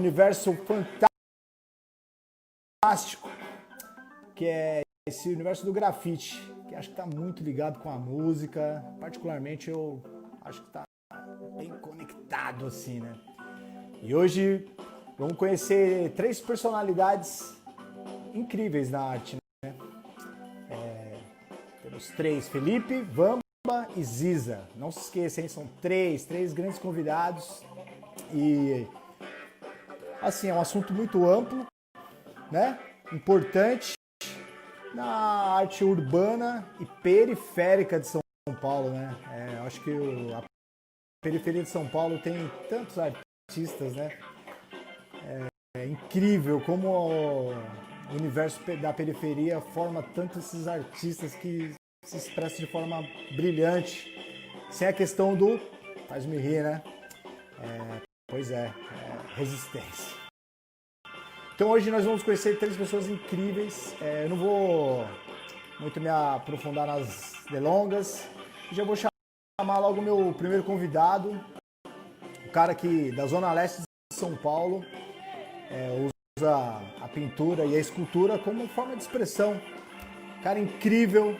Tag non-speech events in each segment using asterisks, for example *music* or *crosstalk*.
universo fantástico, que é esse universo do grafite, que acho que está muito ligado com a música. Particularmente, eu acho que está bem conectado assim, né? E hoje vamos conhecer três personalidades incríveis na arte, né? É, temos três: Felipe, Vamba e Ziza. Não se esqueçam, são três, três grandes convidados e assim é um assunto muito amplo, né? Importante na arte urbana e periférica de São Paulo, né? É, acho que a periferia de São Paulo tem tantos artistas, né? É, é incrível como o universo da periferia forma tanto esses artistas que se expressam de forma brilhante, sem a questão do faz-me rir, né? É, pois é, é, resistência. Então hoje nós vamos conhecer três pessoas incríveis. É, eu não vou muito me aprofundar nas delongas. Já vou chamar logo o meu primeiro convidado, o cara que da zona leste de São Paulo é, usa a pintura e a escultura como forma de expressão. Cara incrível.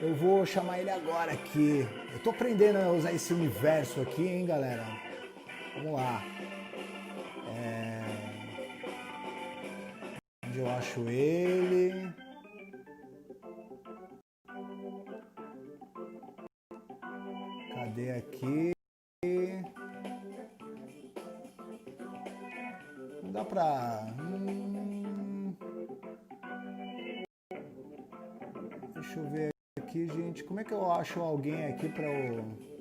Eu vou chamar ele agora aqui. Eu tô aprendendo a usar esse universo aqui, hein, galera? Vamos lá. É... Onde eu acho ele? Cadê aqui? Não dá pra. Hum... Deixa eu ver aqui, gente. Como é que eu acho alguém aqui pra o.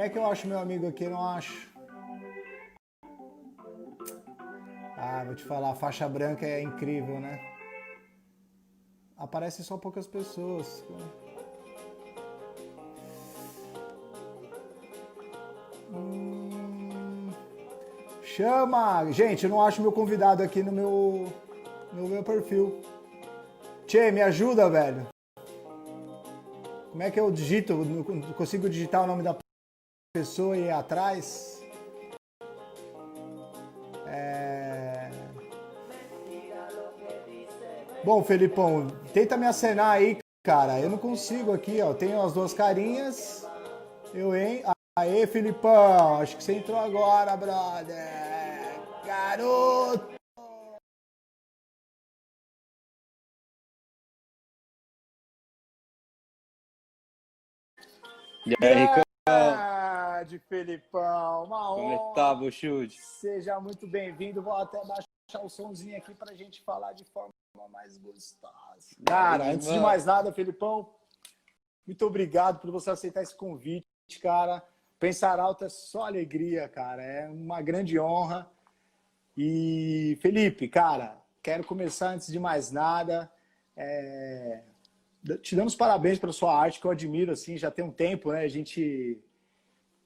como é que eu acho meu amigo aqui? Não acho. Ah, vou te falar, faixa branca é incrível, né? Aparece só poucas pessoas. Hum... Chama! Gente, eu não acho meu convidado aqui no meu, no meu perfil. Tchê, me ajuda, velho. Como é que eu digito? Consigo digitar o nome da pessoa e ir atrás? É... Bom, Felipão, tenta me acenar aí, cara. Eu não consigo aqui, ó. Tenho as duas carinhas. Eu, hein? Aê, Felipão. Acho que você entrou agora, brother. Garoto! E aí, Ricão? De Felipão, uma Como é honra. que tá, Bochute? Seja muito bem-vindo. Vou até baixar o somzinho aqui pra gente falar de forma mais gostosa. Cara, Aí, antes de mano. mais nada, Felipão, muito obrigado por você aceitar esse convite, cara. Pensar alto é só alegria, cara. É uma grande honra. E, Felipe, cara, quero começar antes de mais nada. é, te dando os parabéns pela sua arte, que eu admiro, assim, já tem um tempo, né? A gente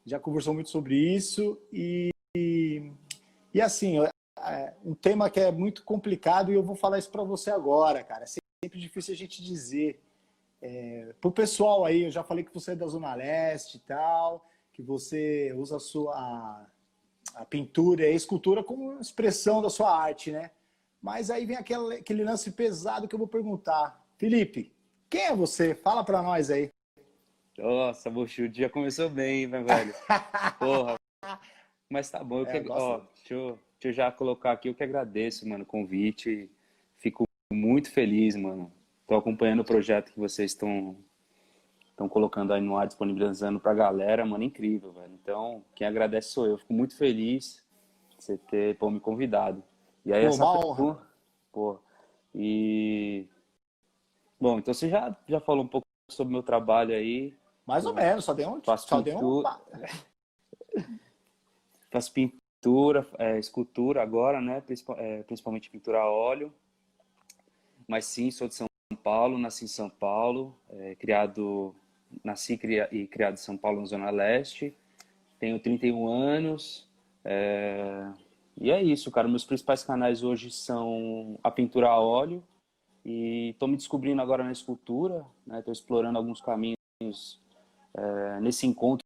já conversou muito sobre isso e, e, e, assim, é um tema que é muito complicado e eu vou falar isso para você agora, cara. É sempre difícil a gente dizer. É, pro pessoal aí, eu já falei que você é da Zona Leste e tal, que você usa a sua a, pintura e a escultura como expressão da sua arte, né? Mas aí vem aquele, aquele lance pesado que eu vou perguntar. Felipe, quem é você? Fala para nós aí. Nossa, Bochute, já começou bem, né, velho? Porra. *laughs* Mas tá bom, eu É, que... Ó, deixa, eu, deixa eu já colocar aqui, eu que agradeço, mano, o convite. Fico muito feliz, mano. Tô acompanhando o projeto que vocês estão estão colocando aí no ar, disponibilizando pra galera, mano, incrível, velho. Então, quem agradece sou eu. Fico muito feliz de você ter, pô, me convidado. E aí, Pô, essa uma pergunta- honra. Pô, e... Bom, então você já, já falou um pouco sobre o meu trabalho aí. Mais ou menos, só deu um. Faço Só deu um pintura. *laughs* Faço pintura, é, escultura agora, né? É, principalmente pintura a óleo. Mas sim, sou de São Paulo, nasci em São Paulo, é, criado, nasci e criado em São Paulo, na Zona Leste. Tenho 31 anos, é, E é isso, cara. Meus principais canais hoje são a pintura a óleo e estou me descobrindo agora na escultura, né? Estou explorando alguns caminhos é, nesse encontro.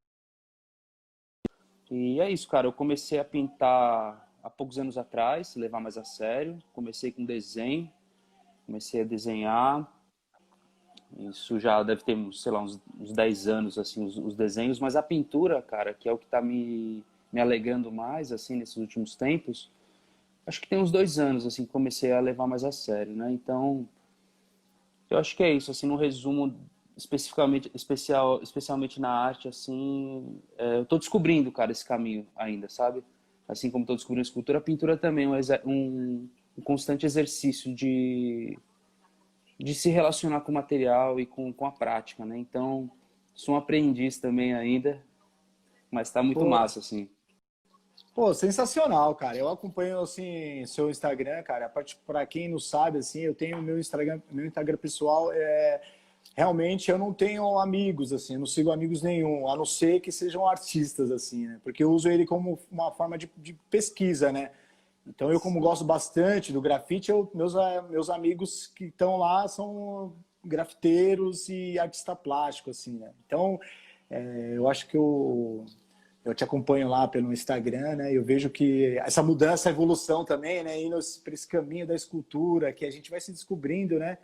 E é isso, cara. Eu comecei a pintar há poucos anos atrás, levar mais a sério. Comecei com desenho, comecei a desenhar. Isso já deve ter, sei lá, uns, uns 10 anos, assim, os, os desenhos. Mas a pintura, cara, que é o que está me me alegando mais, assim, nesses últimos tempos, acho que tem uns dois anos, assim, comecei a levar mais a sério, né? Então, eu acho que é isso, assim, no resumo, especificamente, especial, especialmente na arte, assim, é, eu tô descobrindo, cara, esse caminho ainda, sabe? Assim como tô descobrindo a escultura, a pintura também é um, um, constante exercício de, de se relacionar com o material e com, com a prática, né? Então, sou um aprendiz também ainda, mas tá muito Pô. massa, assim. Pô, sensacional, cara. Eu acompanho assim seu Instagram, cara. Para quem não sabe, assim, eu tenho meu Instagram, meu Instagram pessoal. É, realmente eu não tenho amigos, assim, não sigo amigos nenhum, a não ser que sejam artistas, assim, né? Porque eu uso ele como uma forma de, de pesquisa, né? Então eu, como gosto bastante do grafite, eu, meus, meus amigos que estão lá são grafiteiros e artista plástico, assim, né? Então é, eu acho que eu eu te acompanho lá pelo Instagram, né? Eu vejo que essa mudança, evolução também, né? Indo para esse caminho da escultura, que a gente vai se descobrindo, né?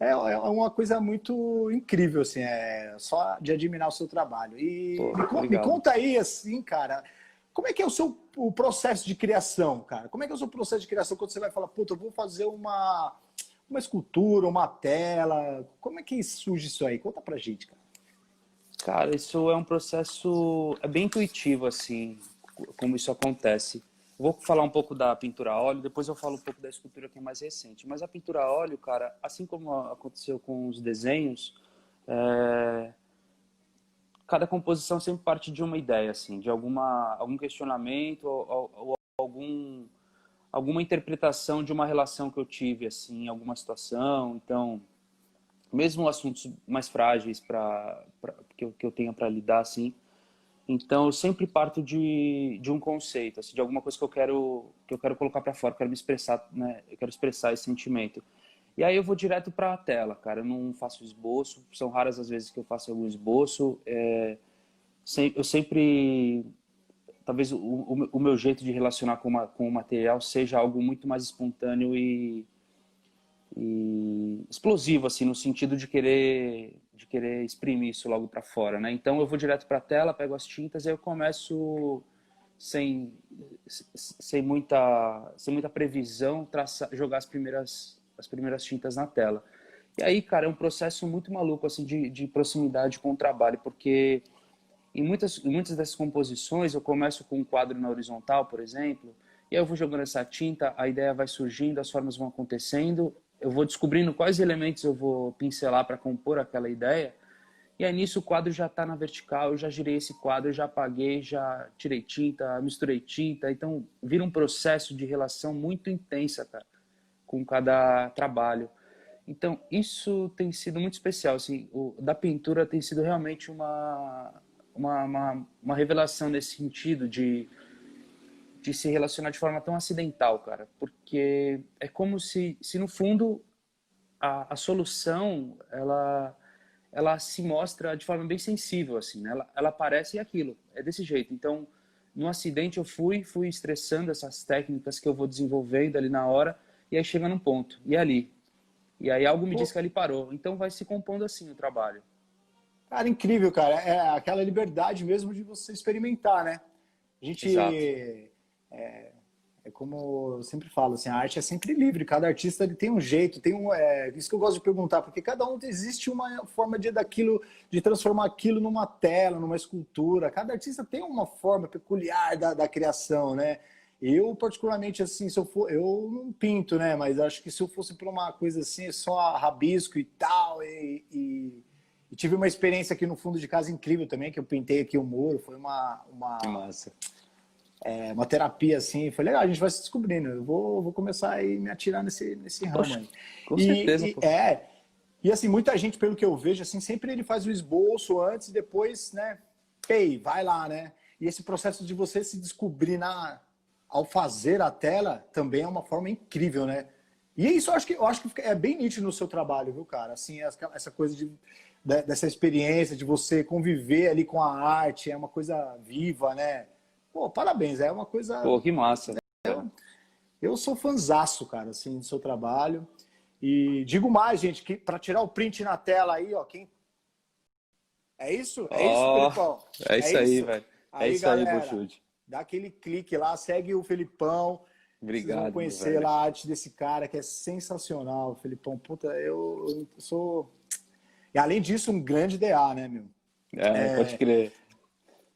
É, é uma coisa muito incrível, assim, é só de admirar o seu trabalho. E me, me, conta aí, assim, cara, como é que é o seu o processo de criação, cara? Como é que é o seu processo de criação quando você vai falar, puta, eu vou fazer uma, uma escultura, uma tela? Como é que surge isso aí? Conta pra gente, cara. Cara, isso é um processo é bem intuitivo, assim, como isso acontece. Vou falar um pouco da pintura a óleo, depois eu falo um pouco da escultura que é mais recente. Mas a pintura a óleo, cara, assim como aconteceu com os desenhos, é... cada composição sempre parte de uma ideia, assim, de alguma, algum questionamento ou, ou, ou algum, alguma interpretação de uma relação que eu tive, assim, em alguma situação. Então, mesmo assuntos mais frágeis para que eu, que eu tenha para lidar assim então eu sempre parto de, de um conceito assim, de alguma coisa que eu quero que eu quero colocar para fora quero me expressar né eu quero expressar esse sentimento. E aí eu vou direto para a tela cara eu não faço esboço são raras as vezes que eu faço algum esboço é, eu sempre talvez o, o, meu jeito de relacionar com, uma, com o material seja algo muito mais espontâneo e e explosivo assim no sentido de querer de querer exprimir isso logo para fora, né? Então eu vou direto para a tela, pego as tintas e eu começo sem sem muita sem muita previsão traçar, jogar as primeiras as primeiras tintas na tela. E aí, cara, é um processo muito maluco assim de, de proximidade com o trabalho, porque em muitas em muitas dessas composições eu começo com um quadro na horizontal, por exemplo, e aí eu vou jogando essa tinta, a ideia vai surgindo, as formas vão acontecendo, eu vou descobrindo quais elementos eu vou pincelar para compor aquela ideia. E aí nisso o quadro já está na vertical, eu já girei esse quadro, já apaguei, já tirei tinta, misturei tinta. Então vira um processo de relação muito intensa, cara, com cada trabalho. Então isso tem sido muito especial. Assim, o, da pintura tem sido realmente uma, uma, uma, uma revelação nesse sentido de de se relacionar de forma tão acidental, cara, porque é como se, se no fundo a, a solução ela ela se mostra de forma bem sensível assim, né? ela, ela aparece e aquilo é desse jeito. Então, no acidente eu fui fui estressando essas técnicas que eu vou desenvolvendo ali na hora e aí chega num ponto e é ali e aí algo me Pô. diz que ali parou. Então vai se compondo assim o trabalho. Cara, incrível, cara. É aquela liberdade mesmo de você experimentar, né? A gente Exato é, é como eu sempre falo, assim, a arte é sempre livre, cada artista ele tem um jeito, tem um, é, isso que eu gosto de perguntar, porque cada um existe uma forma de daquilo, de transformar aquilo numa tela, numa escultura, cada artista tem uma forma peculiar da, da criação, né? Eu, particularmente, assim, se eu for, eu não pinto, né? Mas acho que se eu fosse para uma coisa assim, só rabisco e tal, e, e, e, tive uma experiência aqui no fundo de casa incrível também, que eu pintei aqui o muro, foi uma... uma... Que massa é, uma terapia assim, foi legal, a gente vai se descobrindo, eu vou, vou começar a me atirar nesse, nesse ramo Poxa, aí. Com e, certeza. E, é, e assim, muita gente, pelo que eu vejo, assim, sempre ele faz o esboço antes e depois, né, pei, vai lá, né? E esse processo de você se descobrir na, ao fazer a tela também é uma forma incrível, né? E isso eu acho que eu acho que é bem nítido no seu trabalho, viu, cara? Assim, essa coisa de, dessa experiência de você conviver ali com a arte, é uma coisa viva, né? Pô, parabéns, é uma coisa. Pô, que massa. É, eu sou fanzaço, cara, assim, do seu trabalho. E digo mais, gente, que para tirar o print na tela aí, ó, quem. É isso? É oh, isso, Felipão? É isso é aí, velho. É isso galera, aí, Buxude. Dá aquele clique lá, segue o Felipão. Obrigado. Vocês vão conhecer velho. lá a arte desse cara que é sensacional, Felipão. Puta, eu, eu sou. E além disso, um grande DA, né, meu? É, é... pode crer.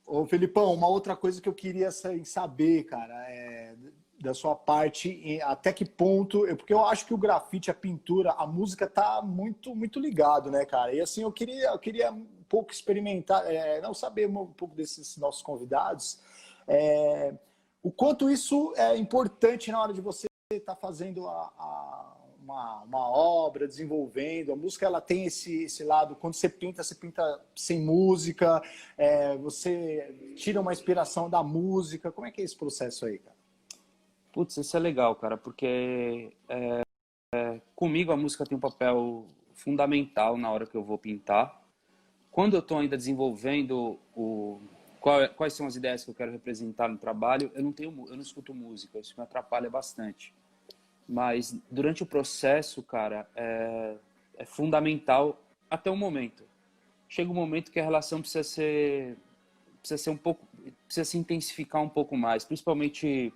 Ô, Felipão, uma outra coisa que eu queria saber, cara, é da sua parte, até que ponto, porque eu acho que o grafite, a pintura, a música tá muito muito ligado, né, cara? E assim, eu queria, eu queria um pouco experimentar, é, não saber um pouco desses nossos convidados, é, o quanto isso é importante na hora de você estar tá fazendo a, a, uma, uma obra, desenvolvendo. A música ela tem esse, esse lado, quando você pinta, você pinta sem música, é, você tira uma inspiração da música. Como é que é esse processo aí, cara? Putz, isso é legal, cara, porque é, é, comigo a música tem um papel fundamental na hora que eu vou pintar. Quando eu estou ainda desenvolvendo o, quais são as ideias que eu quero representar no trabalho, eu não tenho, eu não escuto música, isso me atrapalha bastante. Mas durante o processo, cara, é, é fundamental até o momento. Chega um momento que a relação precisa ser, precisa ser um pouco, precisa se intensificar um pouco mais, principalmente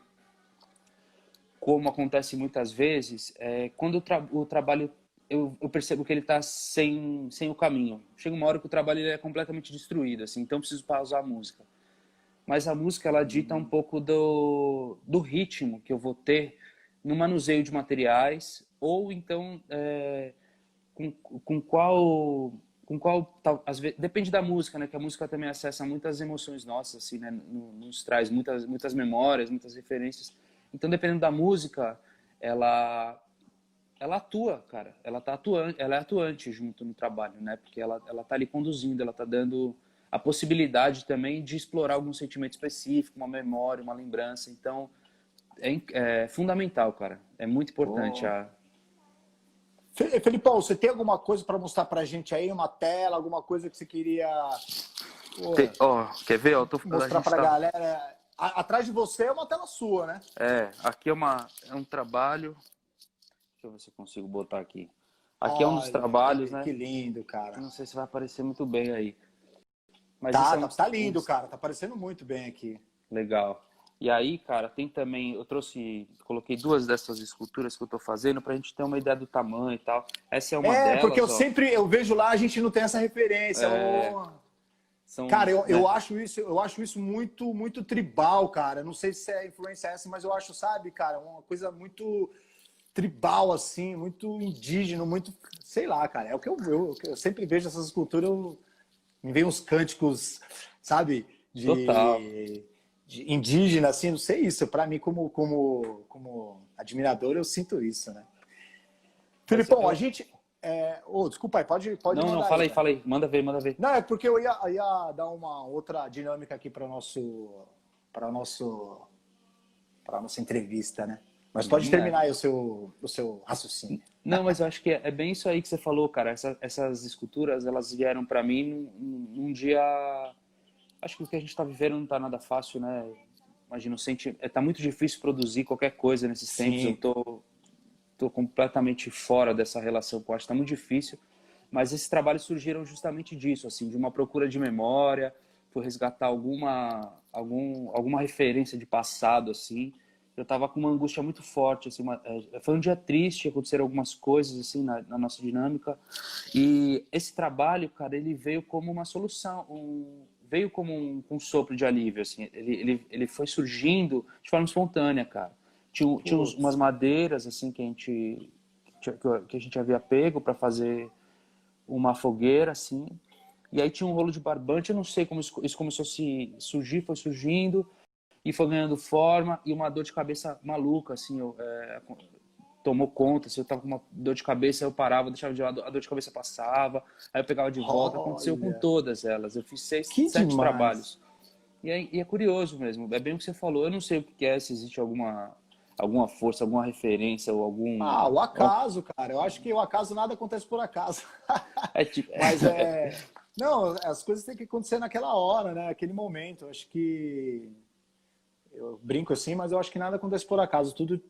como acontece muitas vezes, é, quando o, tra o trabalho eu, eu, percebo que ele está sem, sem o caminho. Chega uma hora que o trabalho é completamente destruído, assim, então preciso pausar a música. Mas a música ela dita um pouco do, do ritmo que eu vou ter no manuseio de materiais ou então é, com, com qual com qual às vezes, depende da música né que a música também acessa muitas emoções nossas assim né nos traz muitas muitas memórias muitas referências então, dependendo da música, ela ela atua, cara. Ela tá atuante, ela é atuante junto no trabalho, né? Porque ela ela tá ali conduzindo, ela tá dando a possibilidade também de explorar algum sentimento específico, uma memória, uma lembrança. Então, é, é fundamental, cara. É muito importante oh. a Felipão, você tem alguma coisa para mostrar para a gente aí? Uma tela, alguma coisa que você queria. Ó, oh, quer ver? Eu tô mostrar para a tá... galera atrás de você é uma tela sua, né? É, aqui é, uma, é um trabalho. Deixa eu ver se eu consigo botar aqui. Aqui Olha, é um dos trabalhos, que, né? Que lindo, cara. Não sei se vai aparecer muito bem aí. Mas tá, é um... tá, tá lindo, cara. Tá aparecendo muito bem aqui. Legal. E aí, cara, tem também, eu trouxe, coloquei duas dessas esculturas que eu tô fazendo pra gente ter uma ideia do tamanho e tal. Essa é uma é, delas. É, porque eu ó. sempre, eu vejo lá, a gente não tem essa referência. É... Oh. São, cara, eu, né? eu, acho isso, eu acho isso muito, muito tribal, cara. Não sei se é influência essa, mas eu acho, sabe, cara, uma coisa muito tribal, assim, muito indígena, muito. Sei lá, cara. É o que eu, eu, eu sempre vejo essas esculturas, eu, me vem uns cânticos, sabe? De, Total. De indígena, assim, não sei isso. Para mim, como, como, como admirador, eu sinto isso, né? Filipão, a gente, é... Oh, desculpa aí, pode, pode Não, não, fala aí, fala aí. Manda ver, manda ver. Não, é porque eu ia, ia dar uma outra dinâmica aqui para nosso para nosso para nossa entrevista, né? Mas pode uhum. terminar aí o seu, o seu raciocínio. Não, mas eu acho que é, é bem isso aí que você falou, cara. Essa, essas esculturas, elas vieram para mim num, num, dia... Acho que o que a gente está vivendo não está nada fácil, né? Imagina, sente... É, tá muito difícil produzir qualquer coisa nesses tempos. Sim. Eu tô estou completamente fora dessa relação com arte, está muito difícil. Mas esses trabalhos surgiram justamente disso, assim, de uma procura de memória, por resgatar alguma, algum, alguma referência de passado, assim. Eu estava com uma angústia muito forte, assim, uma, é, foi um dia triste, aconteceram algumas coisas, assim, na, na, nossa dinâmica. E esse trabalho, cara, ele veio como uma solução, um, veio como um, um sopro de alívio, assim. Ele, ele, ele foi surgindo de forma espontânea, cara. Tinha, tinha uns, umas madeiras assim que a gente que a gente havia pego para fazer uma fogueira assim. E aí tinha um rolo de barbante, eu não sei como isso, isso começou a se surgir, foi surgindo e foi ganhando forma e uma dor de cabeça maluca assim, eu, é, tomou conta, se eu tava com uma dor de cabeça, eu parava, deixava de lado, a dor de cabeça passava, aí eu pegava de volta, aconteceu com todas elas. Eu fiz seis, que sete demais. trabalhos. E é, e é, curioso mesmo, é bem o que você falou. Eu não sei o que é, se existe alguma, alguma força, alguma referência ou algum. Ah, o acaso, cara. Eu acho que o acaso nada acontece por acaso. É tipo. Mas é. Não, as coisas têm que acontecer naquela hora, né? Aquele momento. Eu acho que. Eu brinco assim, mas eu acho que nada acontece por acaso. Tudo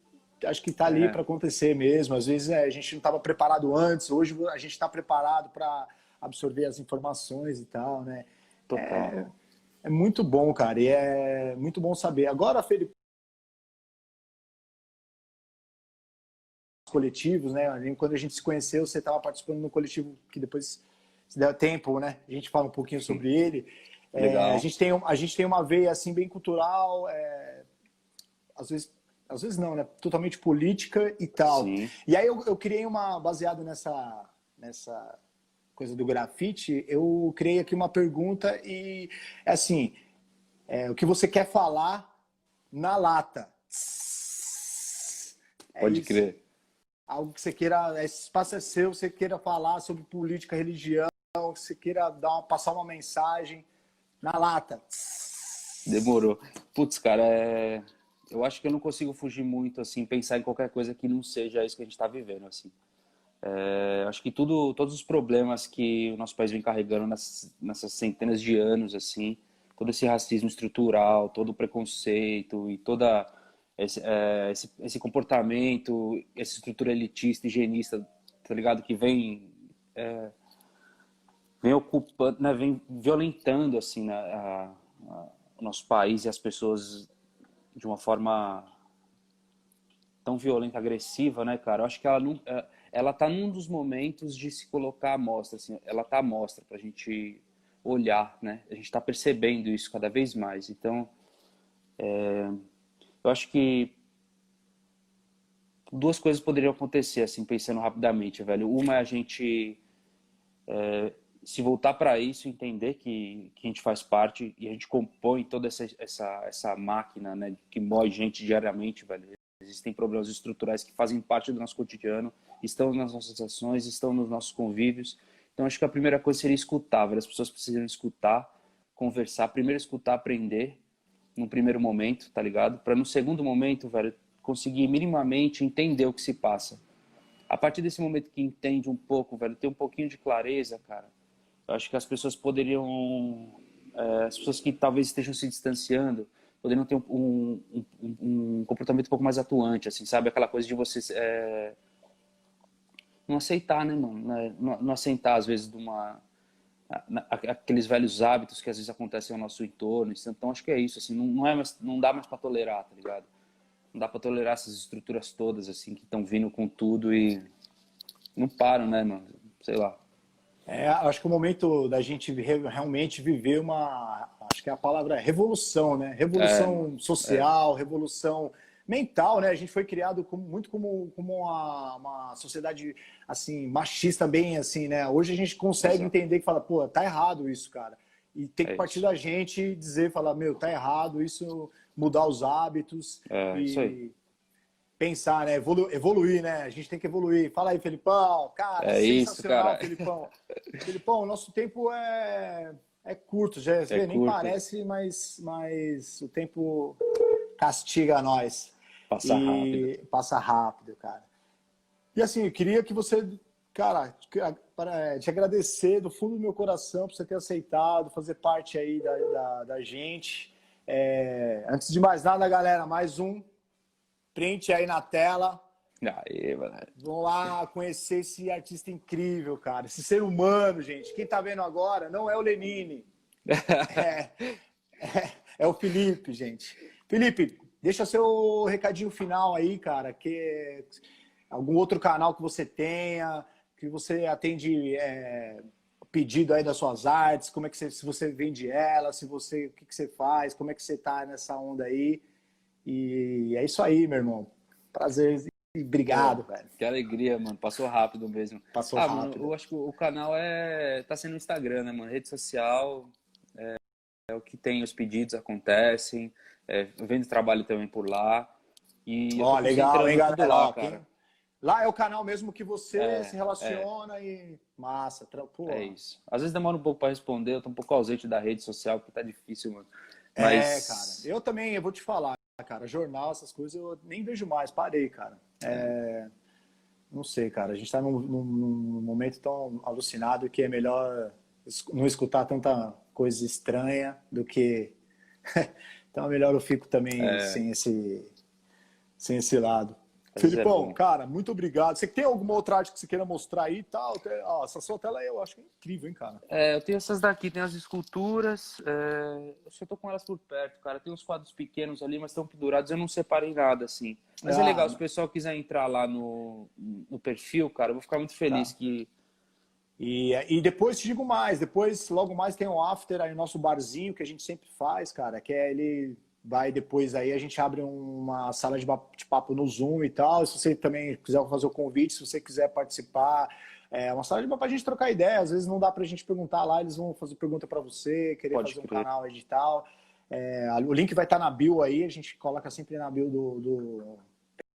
acho que está ali é. para acontecer mesmo. Às vezes é, a gente não estava preparado antes, hoje a gente está preparado para absorver as informações e tal, né? Total. É, é, muito bom, cara, e é muito bom saber. Agora, Felipe, coletivos, né? Quando a gente se conheceu, você estava participando no coletivo que depois, se der tempo, né? A gente fala um pouquinho sobre ele. É, a, gente tem, a gente tem uma veia assim bem cultural, é, às vezes às vezes não, né? Totalmente política e tal. Sim. E aí eu, eu criei uma, baseado nessa, nessa coisa do grafite, eu criei aqui uma pergunta e, é assim, é, o que você quer falar na lata? É Pode isso. crer. Algo que você queira, esse espaço é seu, você queira falar sobre política, religião, que você queira dar uma, passar uma mensagem na lata. Demorou. Putz, cara, é eu acho que eu não consigo fugir muito, assim, pensar em qualquer coisa que não seja isso que a gente está vivendo, assim. É, acho que tudo, todos os problemas que o nosso país vem carregando nessas, centenas de anos, assim, todo esse racismo estrutural, todo o preconceito e toda esse, é, esse, esse comportamento, essa estrutura elitista, higienista, tá ligado? Que vem é, vem ocupando, né, vem violentando assim né, a, a, o nosso país e as pessoas de uma forma tão violenta, agressiva, né, cara? Eu acho que ela não, é, ela tá num dos momentos de se colocar à mostra, assim, ela tá à mostra pra gente olhar, né? A gente tá percebendo isso cada vez mais. Então, é, eu acho que duas coisas poderiam acontecer, assim, pensando rapidamente, velho. Uma é a gente é, se voltar para isso, entender que, que a gente faz parte e a gente compõe toda essa, essa, essa máquina né, que mói gente diariamente, velho. Existem problemas estruturais que fazem parte do nosso cotidiano, estão nas nossas ações, estão nos nossos convívios. Então, acho que a primeira coisa seria escutar, velho. As pessoas precisam escutar, conversar. Primeiro, escutar, aprender, no primeiro momento, tá ligado? Para no segundo momento, velho, conseguir minimamente entender o que se passa. A partir desse momento que entende um pouco, velho, ter um pouquinho de clareza, cara, acho que as pessoas poderiam, é, as pessoas que talvez estejam se distanciando, poderiam ter um, um, um, um, comportamento um pouco mais atuante, assim, sabe? Aquela coisa de você é, não aceitar, né, mano? Né? Não, não aceitar, às vezes, de uma, aqueles velhos hábitos que às vezes acontecem ao nosso entorno. Então, acho que é isso, assim, não, não, é mais, não dá mais para tolerar, tá ligado? Não dá para tolerar essas estruturas todas, assim, que estão vindo com tudo e não param, né, mano? Sei lá. É, acho que o momento da gente realmente viver uma, acho que a palavra é revolução, né? Revolução é, social, é. revolução mental, né? A gente foi criado como, muito como, como uma, uma, sociedade assim machista, bem assim, né? Hoje a gente consegue Exato. entender que fala, pô, tá errado isso, cara. E tem que é partir da gente dizer, falar, meu, tá errado, isso mudar os hábitos. É, e, isso aí pensar, né? Evolu evoluir, né? A gente tem que evoluir. Fala aí, Felipão. Cara, é isso, cara. Felipão. *laughs* Felipão, nosso tempo é, é curto, já é nem curto. parece, mas, mas o tempo castiga nós. Passa e... rápido. Passa rápido, cara. E assim, eu queria que você, cara, para te agradecer do fundo do meu coração por você ter aceitado, fazer parte aí da, da, da gente. É, antes de mais nada, galera, mais um Print aí na tela. Mano. Vão lá conhecer esse artista incrível, cara. Esse ser humano, gente. Quem tá vendo agora não é o Lenine. *laughs* é, é, é, o Felipe, gente. Felipe, deixa seu recadinho final aí, cara. Que algum outro canal que você tenha, que você atende é, pedido aí das suas artes, como é que você, se você vende ela, se você, o que, que você faz, como é que você tá nessa onda aí. E é isso aí, meu irmão. Prazer e obrigado, Pô, velho. Que alegria, mano. Passou rápido mesmo. Passou ah, rápido. Mano, eu acho que o canal é tá sendo o Instagram, né, mano? Rede social é, é o que tem, os pedidos acontecem. É, vendo trabalho também por lá. E Ó, legal, hein, galera? Lá, cara. Lá é o canal mesmo que você é, se relaciona é. e massa. Pô. É isso. Às vezes demora um pouco para responder, eu tô um pouco ausente da rede social, porque tá difícil, mano. É, Mas... É, cara. Eu também, eu vou te falar, cara. Jornal, essas coisas, eu nem vejo mais. Parei, cara. É... Não sei, cara. A gente tá num, num, num momento tão alucinado que é melhor não escutar tanta coisa estranha do que. *laughs* então é melhor eu fico também é... sem, esse, sem esse lado. Felipão, é cara, muito obrigado. Você tem alguma outra arte que você queira mostrar aí e tal? Ah, essa sua tela eu acho que é incrível, hein, cara? É, eu tenho essas daqui, tem as esculturas. É... Eu só tô com elas por perto, cara. Tem uns quadros pequenos ali, mas estão pendurados. Eu não separei nada, assim. Mas é ah, é legal, se o pessoal quiser entrar lá no, no perfil, cara, eu vou ficar muito feliz tá. que. E, e depois te digo mais, depois, logo mais, tem um after aí, nosso barzinho que a gente sempre faz, cara, que é ele vai depois aí, a gente abre uma sala de papo no Zoom e tal. Se você também quiser fazer o convite, se você quiser participar, é uma sala de papo para a gente trocar ideia. Às vezes não dá para a gente perguntar lá, eles vão fazer pergunta para você, querer Pode fazer crer. um canal edital. É, o link vai estar tá na bio aí, a gente coloca sempre na bio do, do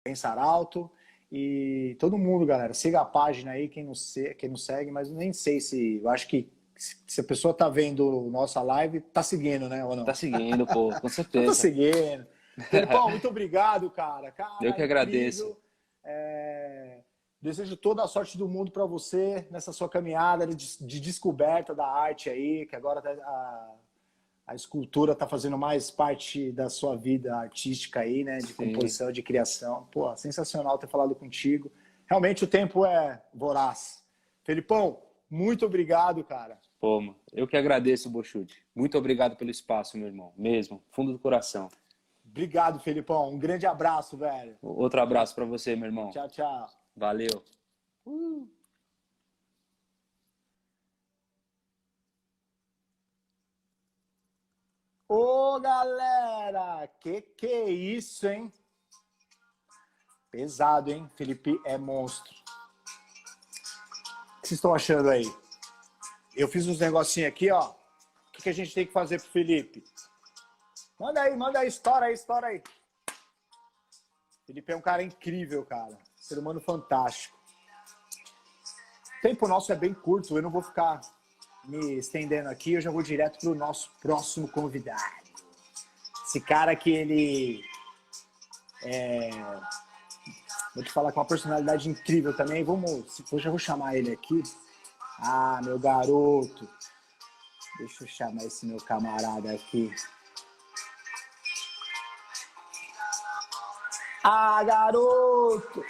Pensar Alto. E todo mundo, galera, siga a página aí, quem não, se, quem não segue, mas nem sei se. Eu acho que se a pessoa tá vendo nossa live, tá seguindo, né? Ou não? Tá seguindo, pô, com *laughs* certeza. tá seguindo. Felipão, muito obrigado, cara. cara Eu que agradeço. É... Desejo toda a sorte do mundo para você nessa sua caminhada de, de, descoberta da arte aí, que agora tá, a, a escultura está fazendo mais parte da sua vida artística aí, né? De Sim. composição, de criação. Pô, sensacional ter falado contigo. Realmente o tempo é voraz. Felipão, muito obrigado, cara. Pô, mano, eu que agradeço, Bochute. Muito obrigado pelo espaço, meu irmão. Mesmo, fundo do coração. Obrigado, Felipão. Um grande abraço, velho. Outro abraço para você, meu irmão. Tchau, tchau. Valeu. Uh. Ô, galera! Que que é isso, hein? Pesado, hein? Felipe é monstro. O que vocês estão achando aí? Eu fiz uns negocinhos aqui, ó. O que, que a gente tem que fazer pro Felipe? Manda aí, manda aí, estoura aí, estoura aí. Felipe é um cara incrível, cara. Ser humano fantástico. O tempo nosso é bem curto, eu não vou ficar me estendendo aqui, eu já vou direto pro nosso próximo convidado. Esse cara que ele é... Vou te falar com uma personalidade incrível também. Vamos, eu já vou chamar ele aqui. Ah, meu garoto. Deixa eu chamar esse meu camarada aqui. Ah, garoto!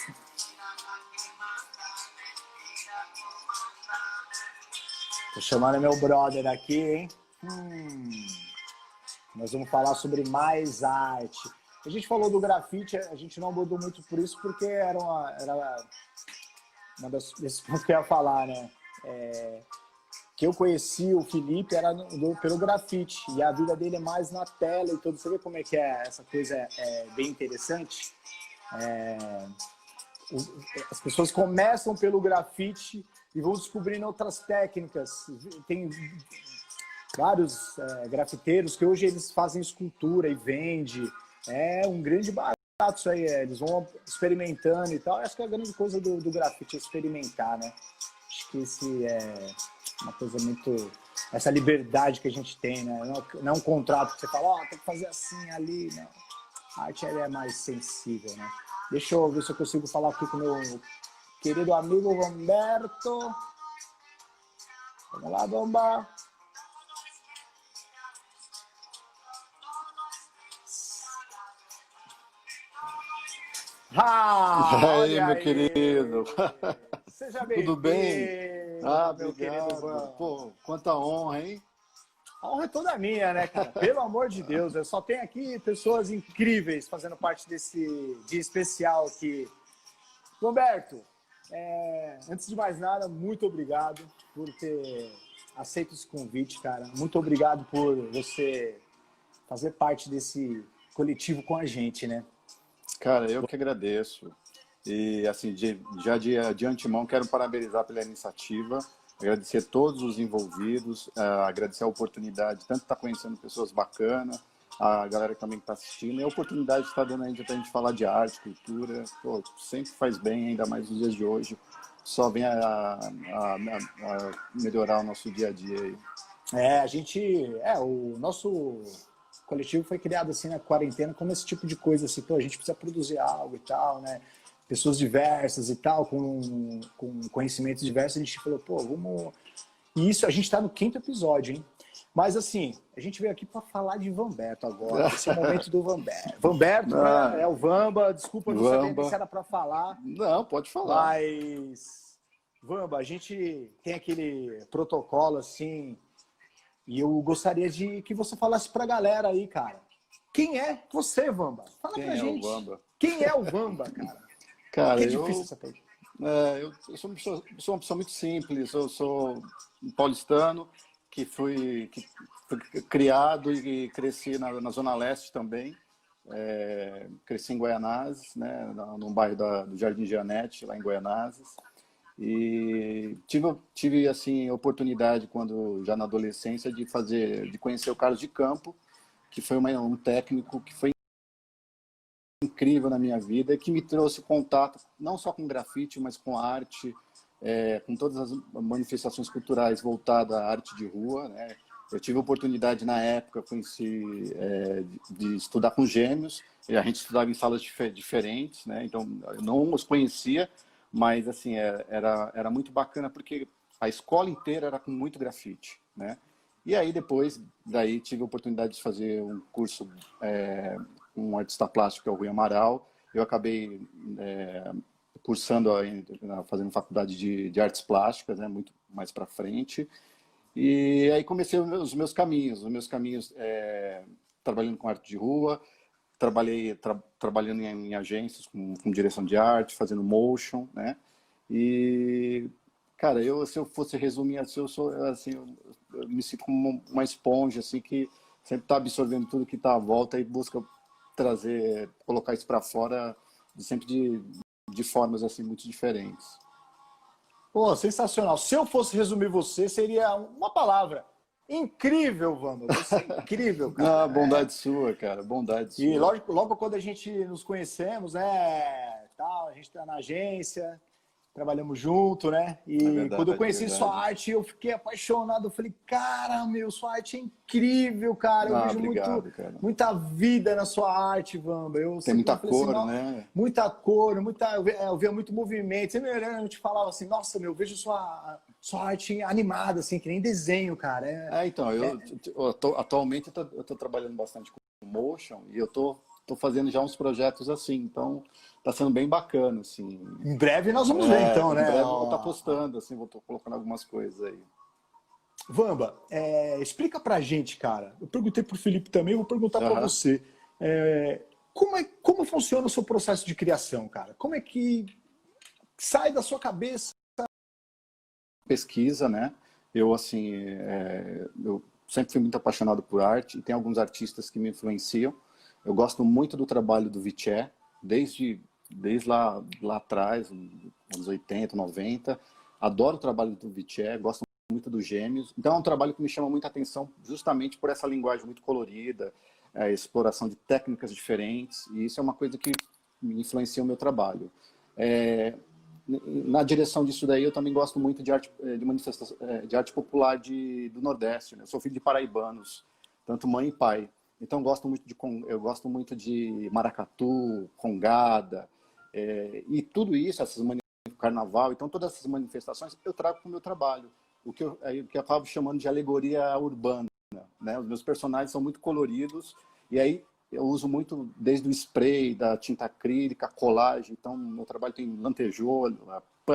Tô chamando meu brother aqui, hein? Hum, nós vamos falar sobre mais arte. A gente falou do grafite, a gente não abordou muito por isso, porque era uma, era uma das pontos que eu ia falar, né? É, que eu conheci o Felipe era do, pelo grafite e a vida dele é mais na tela e tudo. Você vê como é que é essa coisa é, é bem interessante. É, as pessoas começam pelo grafite e vão descobrindo outras técnicas. Tem vários é, grafiteiros que hoje eles fazem escultura e vende. É um grande barato isso aí. É, eles vão experimentando e tal. Acho que a grande coisa do, do grafite é experimentar, né? Acho que esse é uma coisa muito. Essa liberdade que a gente tem, né? Não é um contrato que você fala, ó, oh, tem que fazer assim, ali. Não. A arte é mais sensível, né? Deixa eu ver se eu consigo falar aqui com o meu querido amigo Roberto. Vamos lá, Bomba. *laughs* Ah, e aí, meu aí. querido. *laughs* Seja bem Tudo bem? Ah, obrigado. Pô, quanta honra, hein? A honra é toda minha, né, cara? Pelo amor de Deus, eu só tenho aqui pessoas incríveis fazendo parte desse dia especial aqui. Roberto, é, antes de mais nada, muito obrigado por ter aceito esse convite, cara. Muito obrigado por você fazer parte desse coletivo com a gente, né? Cara, eu que agradeço. E, assim, de, já de, de antemão, quero parabenizar pela iniciativa, agradecer todos os envolvidos, uh, agradecer a oportunidade, tanto estar tá conhecendo pessoas bacanas, a galera que também está assistindo, e a oportunidade que está dando aí para a gente falar de arte, cultura, pô, sempre faz bem, ainda mais nos dias de hoje, só vem a, a, a melhorar o nosso dia a dia aí. É, a gente, é, o nosso coletivo foi criado assim na quarentena como esse tipo de coisa, assim, pô, a gente precisa produzir algo e tal, né? Pessoas diversas e tal, com, com conhecimentos diversos, a gente falou, pô, vamos. E isso, a gente está no quinto episódio, hein? Mas assim, a gente veio aqui para falar de Vamberto agora. Esse é o momento do Vamberto. Vamberto ah, né? é o Vamba. Desculpa, não Vamba. sabia se era para falar. Não, pode falar. Mas, Vamba, a gente tem aquele protocolo assim e eu gostaria de que você falasse para a galera aí, cara. Quem é você, Vamba? Fala Quem pra é gente. O Vamba? Quem é o Vamba, cara? Cara, é difícil eu, essa. É, eu, eu sou, uma pessoa, sou uma pessoa muito simples. Eu sou um paulistano que fui, que fui criado e cresci na, na Zona Leste também. É, cresci em Goianazes, né, num bairro da, do Jardim Gianete, lá em Goianazes. E tive, tive assim oportunidade quando já na adolescência de fazer, de conhecer o Carlos de Campo, que foi uma, um técnico que foi incrível na minha vida, que me trouxe contato não só com grafite, mas com arte, é, com todas as manifestações culturais voltadas à arte de rua. Né? Eu tive a oportunidade na época, conheci, é, de, estudar com gêmeos. E a gente estudava em salas dif diferentes, né? Então eu não os conhecia, mas assim é, era era muito bacana porque a escola inteira era com muito grafite, né? E aí depois daí tive a oportunidade de fazer um curso é, um artista plástico que é o Rui Amaral. Eu acabei é, cursando fazendo faculdade de, de artes plásticas, né? Muito mais para frente. E aí comecei os meus caminhos, os meus caminhos é, trabalhando com arte de rua, trabalhei tra, trabalhando em, em agências com, com, direção de arte, fazendo motion, né? E cara, eu se eu fosse resumir assim, eu sou assim, eu, eu me sinto como uma esponja assim que sempre está absorvendo tudo que está à volta e busca trazer, colocar isso para fora, sempre de, de formas assim muito diferentes. Pô, sensacional. Se eu fosse resumir você, seria uma palavra. Incrível, Vando. Você é *laughs* incrível, cara. Ah, bondade é. sua, cara. Bondade sua. E logo, logo quando a gente nos conhecemos, né? Tal, a gente está na agência, trabalhamos junto, né? E é verdade, quando eu conheci é sua arte, eu fiquei apaixonado. Eu falei, cara, meu, sua arte é incrível, cara. Eu ah, vejo obrigado, muito, cara. muita vida na sua arte, Vamba. Eu Tem muita assim, cor, assim, né? Muita cor, muita, eu via, eu via muito movimento. Você me olhando, eu te falava assim, nossa, meu, eu vejo sua, sua arte animada, assim, que nem desenho, cara. É, é então, eu, é... eu tô, atualmente eu tô, eu tô trabalhando bastante com motion e eu tô, tô fazendo já uns projetos assim, então tá sendo bem bacana, assim. Em breve nós vamos é, ver, então, né? Em breve eu vou estar tá postando, assim, vou estar colocando algumas coisas aí. Vamba, é, explica pra gente, cara. Eu perguntei pro Felipe também, vou perguntar uhum. para você. É, como, é, como funciona o seu processo de criação, cara? Como é que sai da sua cabeça? Pesquisa, né? Eu, assim, é, eu sempre fui muito apaixonado por arte e tem alguns artistas que me influenciam. Eu gosto muito do trabalho do Viché, desde desde lá, lá atrás, anos 80, 90. Adoro o trabalho do Viché, gosto muito dos Gêmeos. Então é um trabalho que me chama muita atenção justamente por essa linguagem muito colorida, a exploração de técnicas diferentes, e isso é uma coisa que influencia o meu trabalho. É, na direção disso daí, eu também gosto muito de arte, de manifestação, é, de arte popular de, do Nordeste. Né? Eu sou filho de paraibanos, tanto mãe e pai. Então gosto muito de eu gosto muito de maracatu, congada, é, e tudo isso, essas carnaval, então todas essas manifestações eu trago para o meu trabalho, o que eu, o que eu acabo chamando de alegoria urbana. Né? Os meus personagens são muito coloridos e aí eu uso muito desde o spray, da tinta acrílica, colagem. Então, meu trabalho tem lantejoulo,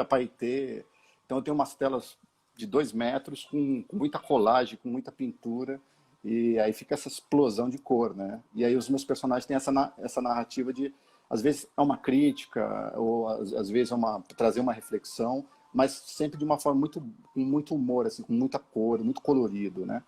paetê. Então, eu tenho umas telas de dois metros com, com, muita colagem, com muita pintura. E aí fica essa explosão de cor, né? E aí os meus personagens têm essa, essa narrativa de às vezes é uma crítica ou às, vezes é uma trazer uma reflexão, mas sempre de uma forma muito com muito humor, assim, com muita cor, muito colorido, né?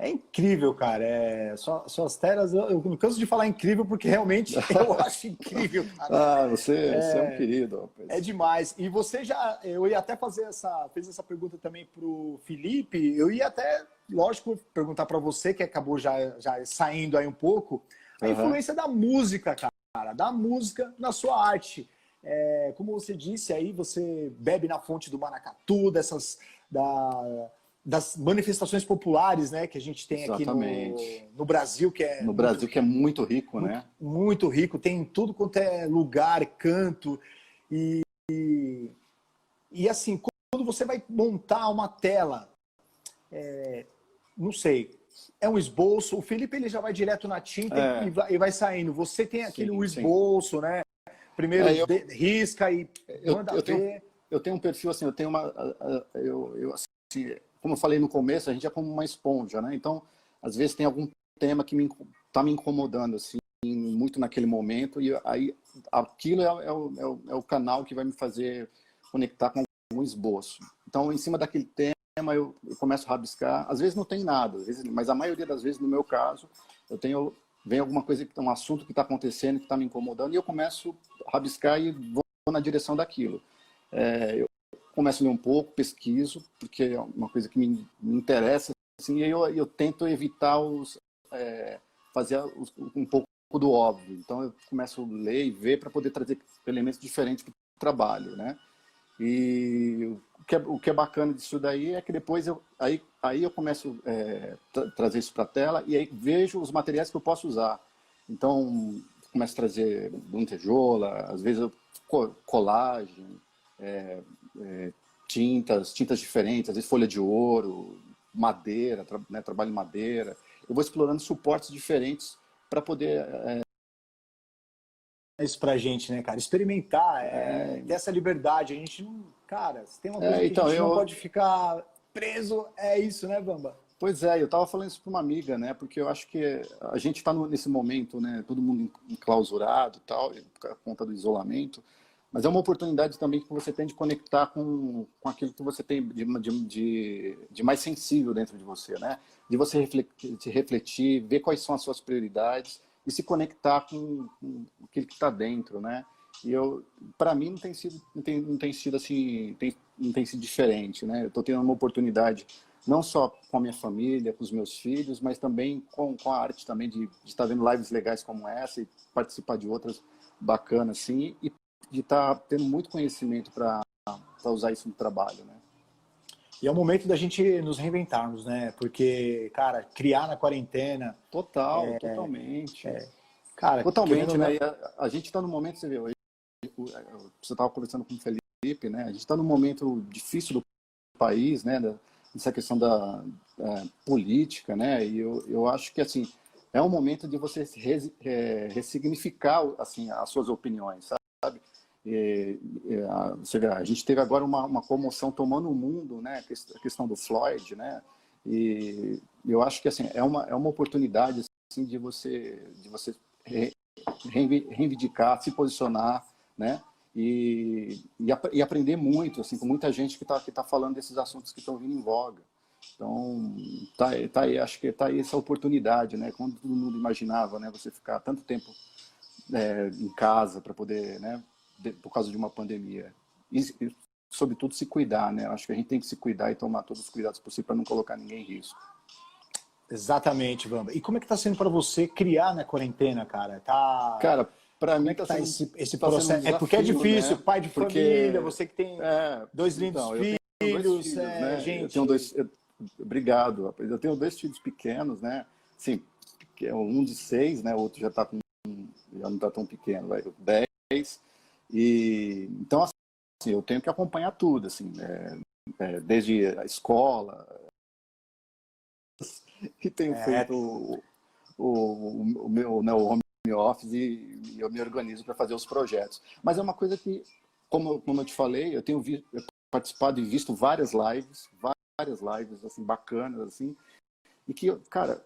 É incrível, cara. É, só, suas telas, eu, eu não canso de falar incrível porque realmente *laughs* eu acho incrível, cara. Ah, você é, você é um querido. Rapaz. É demais. E você já, eu ia até fazer essa, fez essa pergunta também pro Felipe. Eu ia até, lógico, perguntar para você que acabou já, já saindo aí um pouco a uhum. influência da música, cara cara, da música na sua arte. É, como você disse aí, você bebe na fonte do maracatu, dessas da, das manifestações populares, né, que a gente tem Exatamente. aqui no, no Brasil, que é no Brasil que é muito rico, muito, né? Muito rico, tem tudo quanto é lugar, canto e, e, e assim quando você vai montar uma tela, é, não sei, é um esboço. O Felipe ele já vai direto na tinta é. e, vai, e, vai, saindo. Você tem aquele sim, esboço, sim. né? Primeiro é, eu, de, risca e eu, manda eu ver. Tenho, eu tenho um perfil assim, eu tenho uma, eu, eu assim, como eu falei no começo, a gente é como uma esponja, né? Então, às vezes tem algum tema que me está me incomodando assim muito naquele momento e aí aquilo é, é, o, é, o, é o canal que vai me fazer conectar com um esboço. Então, em cima daquele tema, eu, eu começo a rabiscar. Às vezes não tem nada, vezes, mas a maioria das vezes, no meu caso, eu tenho vem alguma coisa, um assunto que está acontecendo, que está me incomodando, e eu começo a rabiscar e vou na direção daquilo. É, eu começo a ler um pouco, pesquiso, porque é uma coisa que me, me interessa, assim, e eu, eu tento evitar os, é, fazer os, um pouco do óbvio. Então, eu começo a ler e ver para poder trazer elementos diferentes para o trabalho, né? E que, é, o que é bacana disso daí é que depois eu, aí, aí eu começo a é, tra trazer isso para a tela e aí vejo os materiais que eu posso usar. Então, começo a trazer lantejola, às vezes eu, colagem, é, é, tintas, tintas diferentes, às vezes folha de ouro, madeira, tra né, trabalho em madeira. Eu vou explorando suportes diferentes para poder é, isso pra gente, né, cara? Experimentar, é, é... ter essa liberdade. A gente não. Cara, se tem uma coisa é, então, que a gente eu... não pode ficar preso, é isso, né, Bamba? Pois é, eu estava falando isso para uma amiga, né? Porque eu acho que a gente está nesse momento, né? Todo mundo enclausurado e tal, por conta do isolamento. Mas é uma oportunidade também que você tem de conectar com, com aquilo que você tem de, de, de mais sensível dentro de você, né? De você refletir, de refletir, ver quais são as suas prioridades e se conectar com, com aquilo que está dentro, né? E eu, para mim, não tem sido, não tem, não tem sido assim, tem, não tem sido diferente, né? Eu estou tendo uma oportunidade não só com a minha família, com os meus filhos, mas também com, com a arte também de, de estar vendo lives legais como essa e participar de outras bacanas, assim, e de estar tendo muito conhecimento para usar isso no trabalho, né? E é o momento da gente nos reinventarmos, né? Porque, cara, criar na quarentena. Total, é, totalmente. É, cara, totalmente, né? A, a, gente está no momento, você vê, você estava conversando com o Felipe, né? A gente está num momento difícil do país, né? Essa questão da é, política, né? E eu, eu acho que, assim, é um momento de você res, é, ressignificar, assim, as suas opiniões, sabe? E, e, a, vê, a, gente teve agora uma, uma comoção tomando o mundo, né? A questão do Floyd, né? E eu acho que assim é uma é uma oportunidade assim de você de você reivindicar, se posicionar, né? E, e, e, aprender muito assim com muita gente que está que tá falando desses assuntos que estão vindo em voga. Então tá, tá aí, acho que tá aí essa oportunidade, né? Quando todo mundo imaginava, né? Você ficar tanto tempo é, em casa para poder, né? De, por causa de uma pandemia. E, e, sobretudo, se cuidar, né? Acho que a gente tem que se cuidar e tomar todos os cuidados possíveis para não colocar ninguém em risco. Exatamente, Bamba. E como é que está sendo para você criar na quarentena, cara? Tá... Cara, para mim está é tá sendo esse, esse tá processo. Um desafio, é porque é difícil, né? pai de porque... família, você que tem é, dois lindos então, filhos, dois filhos é, né? gente. Eu tenho dois. Eu, obrigado. Eu tenho dois filhos pequenos, né? Sim, um de seis, né? O outro já está com já não está tão pequeno, vai dez. E então assim, eu tenho que acompanhar tudo, assim, é, é, desde a escola *laughs* e tenho é. feito o, o, o, meu né, o home office e, eu me organizo para fazer os projetos. Mas é uma coisa que, como, como eu te falei, eu tenho vi, eu participado e visto várias lives, várias lives assim bacanas assim, e que, cara,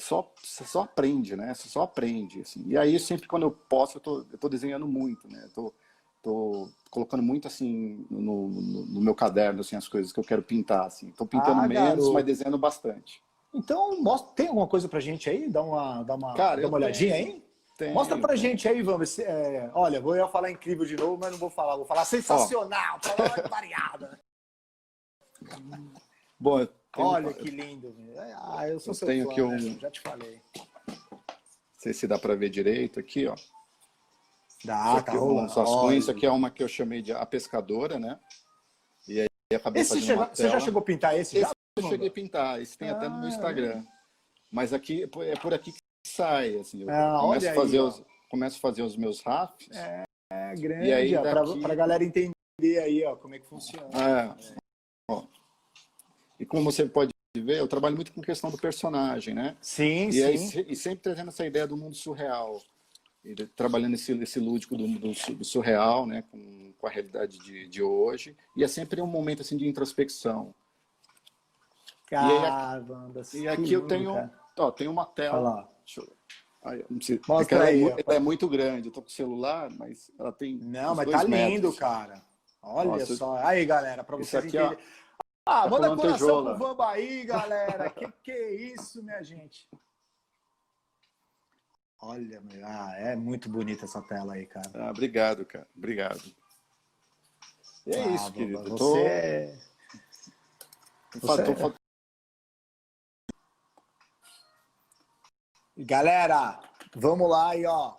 só só aprende, né? Você só aprende, assim. E aí sempre quando eu posso, eu tô, eu tô desenhando muito, né? Eu tô, tô colocando muito assim no, no, no, meu caderno assim as coisas que eu quero pintar, assim. Tô pintando ah, menos, garoto. mas desenhando bastante. Então, mostra, tem alguma coisa pra gente aí? Dá uma, dá uma, Cara, dá uma olhadinha tenho, aí? Tenho, Mostra pra tenho. gente aí, vamos. É, olha, vou eu falar incrível de novo, mas não vou falar. Vou falar sensacional, *laughs* falar variada. Bom, Olha que lindo. Ah, eu sou eu seu tenho fã, aqui um... Né? já te falei. Não sei se dá para ver direito aqui, ó. Dá, tá rolando. Isso aqui é uma que eu chamei de A Pescadora, né? E aí acabei esse chegou, Você já chegou a pintar esse? Esse já? eu cheguei a pintar, isso tem ah, até no meu ah. Instagram. Mas aqui é por aqui que sai, assim, eu ah, começo, a fazer aí, os, começo a fazer os meus rafts. É, é grande, daqui... para a galera entender aí, ó, como é que funciona. É, ó. E como você pode ver, eu trabalho muito com questão do personagem, né? Sim, e sim. Aí, e sempre trazendo essa ideia do mundo surreal. E trabalhando esse, esse lúdico do, do, do surreal, né? Com, com a realidade de, de hoje. E é sempre um momento assim de introspecção. Caramba, e, aí, e aqui eu tenho, ó, tenho uma tela. Deixa eu Aí, preciso, Mostra é aí. Ela é, ela é, muito grande. Eu tô com o celular, mas ela tem. Não, mas tá lindo, metros. cara. Olha Nossa, só. Aí, galera, para vocês aqui, entenderem. Ah, tá manda coração tejola. pro Vamba aí, galera. que que é isso, minha gente? Olha, ah, é muito bonita essa tela aí, cara. Ah, obrigado, cara. Obrigado. E é ah, isso, querido. Você tô... é... Você... Tô... Galera, vamos lá aí, ó.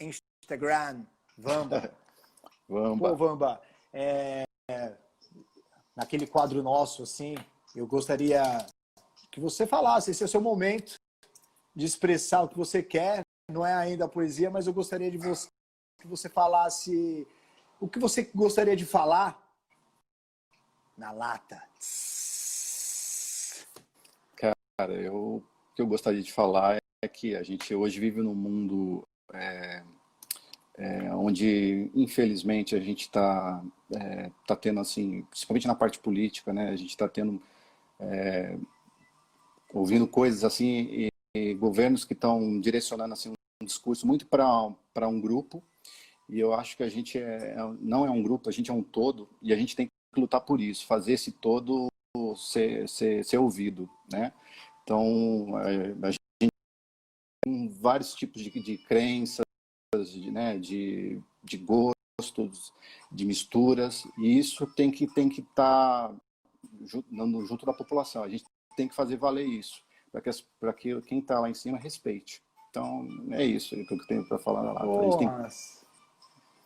Instagram, Vamba. *laughs* Vamba. Pô, Vamba, é, naquele quadro nosso, assim, eu gostaria que você falasse, esse é o seu momento de expressar o que você quer, não é ainda a poesia, mas eu gostaria de você, que você falasse o que você gostaria de falar na lata. Cara, eu, o que eu gostaria de falar é que a gente hoje vive num mundo é, é, onde infelizmente a gente está é, tá tendo assim, principalmente na parte política, né? A gente está tendo é, ouvindo coisas assim e, e governos que estão direcionando assim um discurso muito para um grupo e eu acho que a gente é, não é um grupo, a gente é um todo e a gente tem que lutar por isso, fazer esse todo ser, ser, ser ouvido, né? Então é, a gente tem vários tipos de, de crenças de, né, de, de gostos, de misturas, e isso tem que tem que estar tá junto, junto da população. A gente tem que fazer valer isso, para que, para que quem está lá em cima respeite. Então, é isso que eu tenho para falar lá. Pô, tem...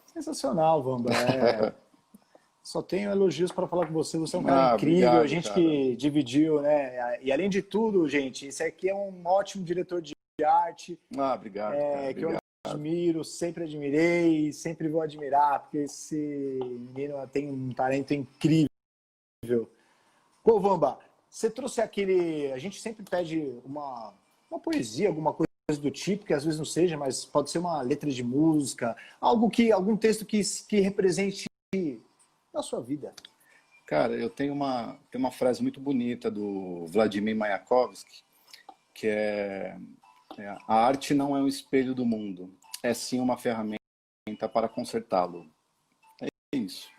Sensacional, Vamba. É... *laughs* Só tenho elogios para falar com você. Você é um cara ah, incrível. Obrigado, a gente cara. que dividiu, né? E além de tudo, gente, esse aqui é um ótimo diretor de arte. Ah, obrigado. É, cara, eu admiro, sempre admirei, sempre vou admirar, porque esse menino tem um talento incrível. Pô, Vamba, você trouxe aquele. A gente sempre pede uma, uma poesia, alguma coisa do tipo, que às vezes não seja, mas pode ser uma letra de música, algo que, algum texto que, que represente a sua vida. Cara, eu tenho uma, tenho uma frase muito bonita do Vladimir Mayakovsky, que é é, a arte não é um espelho do mundo, é sim uma ferramenta para consertá-lo. É isso.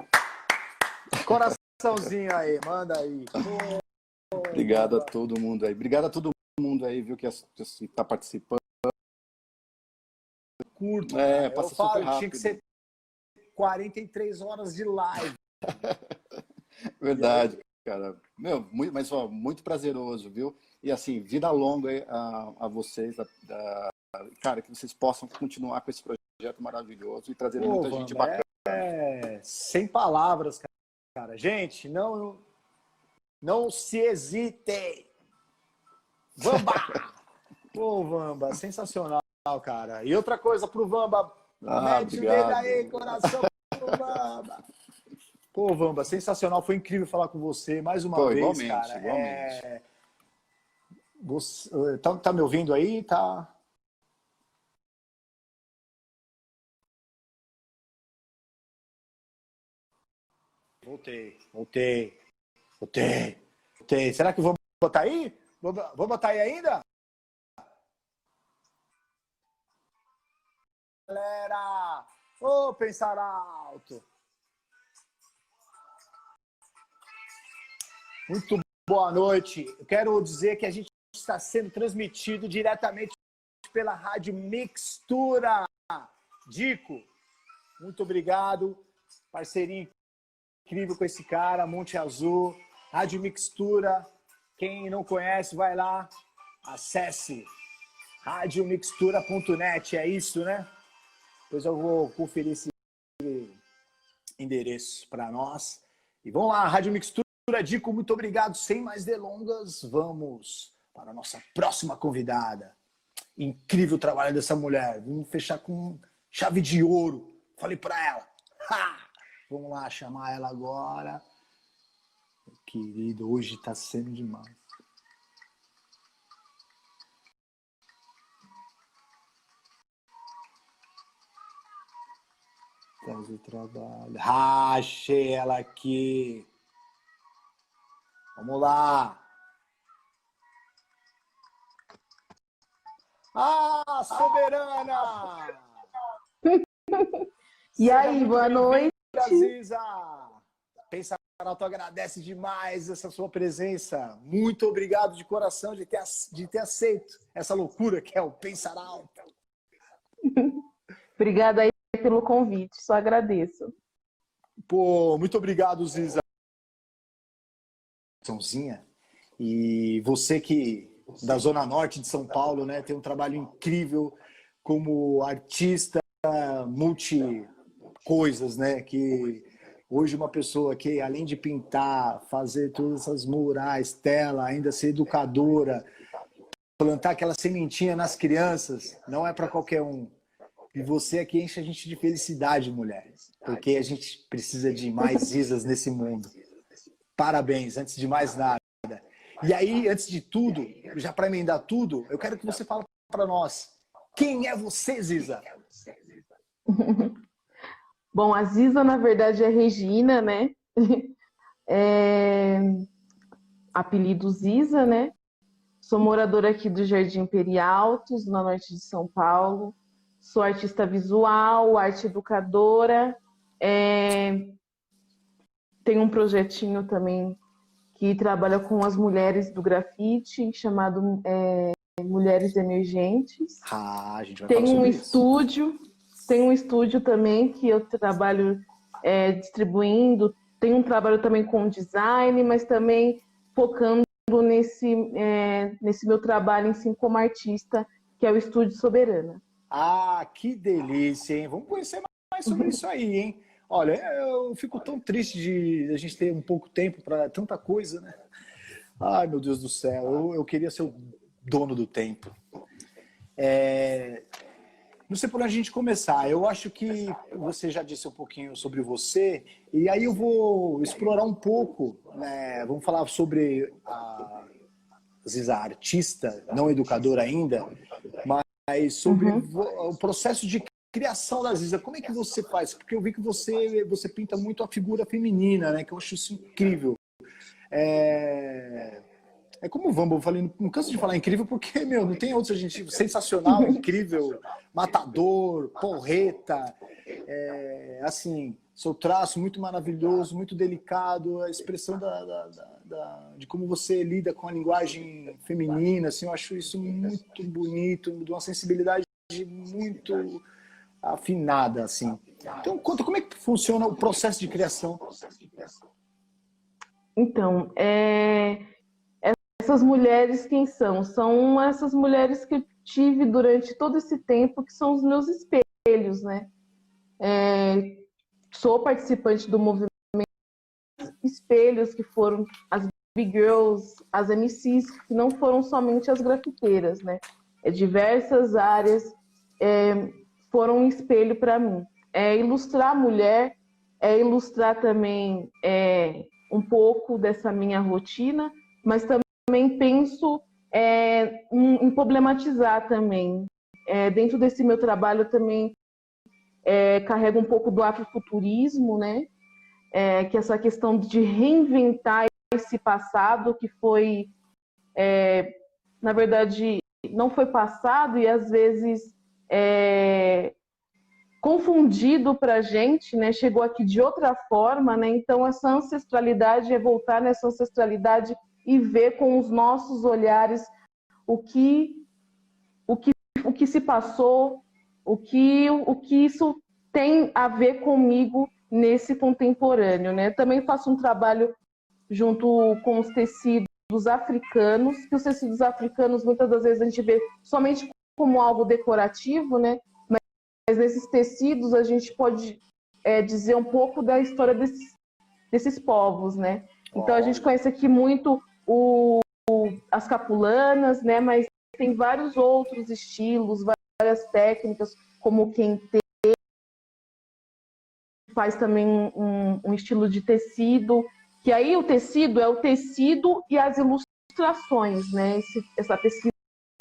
Coraçãozinho aí, manda aí. Obrigado a todo mundo aí. Obrigado a todo mundo aí, viu, que está participando. Curto. É, passa eu falo, rápido. tinha que ser 43 horas de live. *laughs* Verdade, cara. Meu, muito, mas ó, muito prazeroso, viu? E assim, vida longa a, a vocês, a, a, cara, que vocês possam continuar com esse projeto maravilhoso e trazer Pô, muita gente bacana. É, sem palavras, cara. Gente, não, não se hesitem. Vamba! *laughs* Pô, Vamba, sensacional, cara. E outra coisa pro Vamba, ah, mete o dedo aí, coração pro Vamba. Pô, Vamba, sensacional. Foi incrível falar com você mais uma Pô, vez, igualmente, cara. Igualmente. É... Você, eh, tá, tá me ouvindo aí? Tá? Voltei, voltei, voltei, voltei. Será que vou botar aí? Vou, vou botar aí ainda? Galera, ô pensar alto. Muito boa noite. Eu quero dizer que a gente está sendo transmitido diretamente pela Rádio Mixtura. Dico, muito obrigado. Parceria incrível com esse cara, Monte Azul. Rádio Mixtura. Quem não conhece, vai lá, acesse radiomixtura.net. É isso, né? Depois eu vou conferir esse endereço para nós. E vamos lá, Rádio Mixtura Dico, muito obrigado. Sem mais delongas, vamos para a nossa próxima convidada. Incrível trabalho dessa mulher. Vamos fechar com chave de ouro. Falei para ela. Ha! Vamos lá chamar ela agora. Querido, hoje está sendo demais. Faz o trabalho. Ah, achei ela aqui. Vamos lá. Ah, soberana! *laughs* e aí, boa noite. Aziza! Pensaralto agradece demais essa sua presença. Muito obrigado de coração de ter, de ter aceito essa loucura que é o Pensar Alto. *laughs* Obrigada aí pelo convite, só agradeço. Pô, muito obrigado, Ziza. E você que da zona norte de São Paulo, né, tem um trabalho incrível como artista multi coisas, né, que hoje uma pessoa que além de pintar, fazer todas essas murais, tela, ainda ser educadora, plantar aquela sementinha nas crianças, não é para qualquer um. E você é que enche a gente de felicidade, mulher. Porque a gente precisa de mais Isas nesse mundo. Parabéns, antes de mais nada. E aí, antes de tudo, já para emendar tudo, eu quero que você fale para nós. Quem é você, Ziza? *laughs* Bom, a Ziza, na verdade, é Regina, né? *laughs* É... Apelido Ziza, né? Sou moradora aqui do Jardim Perialtos, na norte de São Paulo. Sou artista visual, arte educadora. É... Tenho um projetinho também que trabalha com as mulheres do grafite, chamado é, Mulheres Emergentes. Ah, a gente vai tem um isso. estúdio, tem um estúdio também que eu trabalho é, distribuindo. Tem um trabalho também com design, mas também focando nesse, é, nesse meu trabalho em si como artista, que é o Estúdio Soberana. Ah, que delícia, hein? Vamos conhecer mais sobre isso aí, hein? Olha, eu fico tão triste de a gente ter um pouco tempo para tanta coisa, né? Ai, meu Deus do céu, eu, eu queria ser o dono do tempo. É... Não sei por onde a gente começar. Eu acho que você já disse um pouquinho sobre você, e aí eu vou explorar um pouco, né? Vamos falar sobre a Ziza, artista, não educadora ainda, mas sobre uhum. o processo de criação da Ziza, como é que você faz? Porque eu vi que você, você pinta muito a figura feminina, né? Que eu acho isso incrível. É, é como o Vambo, eu falei, não canso de falar incrível, porque, meu, não tem outro gente sensacional, *laughs* incrível, matador, porreta, é, assim, seu traço muito maravilhoso, muito delicado, a expressão da, da, da, da, de como você lida com a linguagem feminina, assim, eu acho isso muito bonito, de uma sensibilidade muito afinada, assim. Então, conta como é que funciona o processo de criação. Então, é... essas mulheres quem são? São essas mulheres que eu tive durante todo esse tempo, que são os meus espelhos, né? É... Sou participante do movimento Espelhos, que foram as Big Girls, as MCs, que não foram somente as grafiteiras, né? É diversas áreas. É, foram um espelho para mim. É ilustrar a mulher, é ilustrar também é, um pouco dessa minha rotina, mas também penso é, em, em, problematizar também. É, dentro desse meu trabalho também é, carrego um pouco do afrofuturismo, né? É, que é essa questão de reinventar esse passado que foi, é, na verdade, não foi passado e às vezes é, confundido para a gente, né? Chegou aqui de outra forma, né? Então essa ancestralidade é voltar nessa ancestralidade e ver com os nossos olhares o que o que o que se passou, o que o que isso tem a ver comigo nesse contemporâneo, né? Também faço um trabalho junto com os tecidos africanos, que os tecidos africanos muitas das vezes a gente vê somente como algo decorativo, né? Mas nesses tecidos a gente pode é, dizer um pouco da história desses, desses povos, né? Então a gente conhece aqui muito o, o, as capulanas, né? Mas tem vários outros estilos, várias técnicas, como quem faz também um, um, estilo de tecido, que aí o tecido é o tecido e as ilustrações, né? Esse, essa pesquisa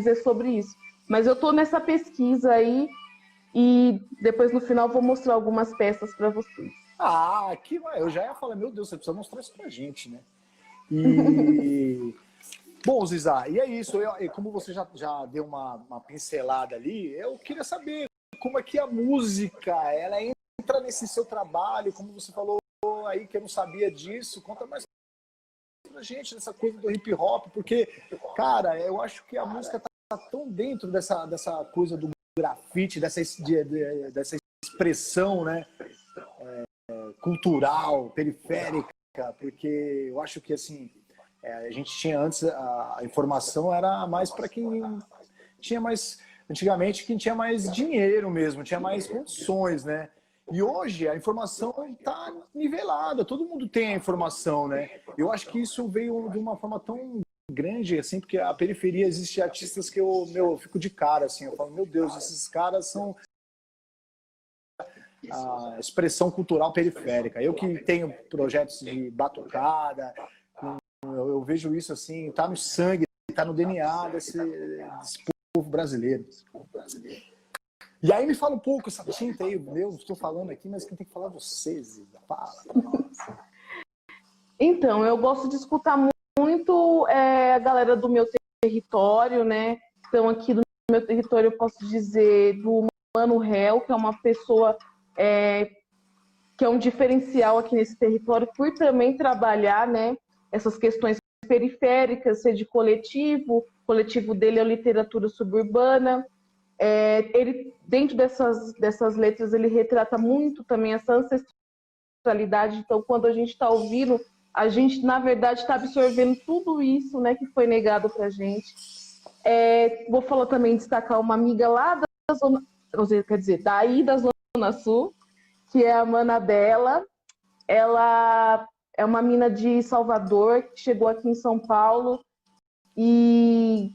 é sobre isso. Mas eu estou nessa pesquisa aí e depois no final vou mostrar algumas peças para vocês. Ah, que eu já ia falar, meu Deus, você precisa mostrar isso pra gente, né? E *laughs* bom, Zizá, e é isso. Eu, como você já, já deu uma, uma pincelada ali, eu queria saber como é que a música ela entra nesse seu trabalho, como você falou aí que eu não sabia disso. Conta mais pra gente dessa coisa do hip hop, porque, cara, eu acho que a música tá, tá tão dentro dessa, dessa coisa do grafite, dessa, de, de, dessa expressão, né? É, cultural, periférica, porque eu acho que assim é, a gente tinha antes a, a informação era mais para quem tinha mais antigamente quem tinha mais dinheiro mesmo, tinha mais condições, né? E hoje a informação está nivelada, todo mundo tem a informação, né? Eu acho que isso veio de uma forma tão grande, assim, porque a periferia existe artistas que eu, meu, eu fico de cara, assim, eu falo, meu Deus, esses caras são a expressão cultural periférica. Eu que tenho projetos de batucada, eu, vejo isso assim, tá no sangue, tá no DNA desse, desse povo brasileiro. E aí me fala um pouco essa tinta aí, eu estou falando aqui, mas quem tem que falar é você, Zida. Fala. Então, eu gosto de escutar muito é, a galera do meu território, né? Então, aqui do meu território, eu posso dizer do Mano Réu, que é uma pessoa é, que é um diferencial aqui nesse território, por também trabalhar, né? Essas questões periféricas, ser de coletivo, o coletivo dele é literatura suburbana, é, ele, dentro dessas, dessas letras, ele retrata muito também essa ancestralidade. Então, quando a gente está ouvindo, a gente, na verdade, está absorvendo tudo isso né, que foi negado para a gente. É, vou falar também, destacar uma amiga lá da zona, quer dizer, daí da Zona Sul, que é a Mana Bela. Ela é uma mina de Salvador, que chegou aqui em São Paulo e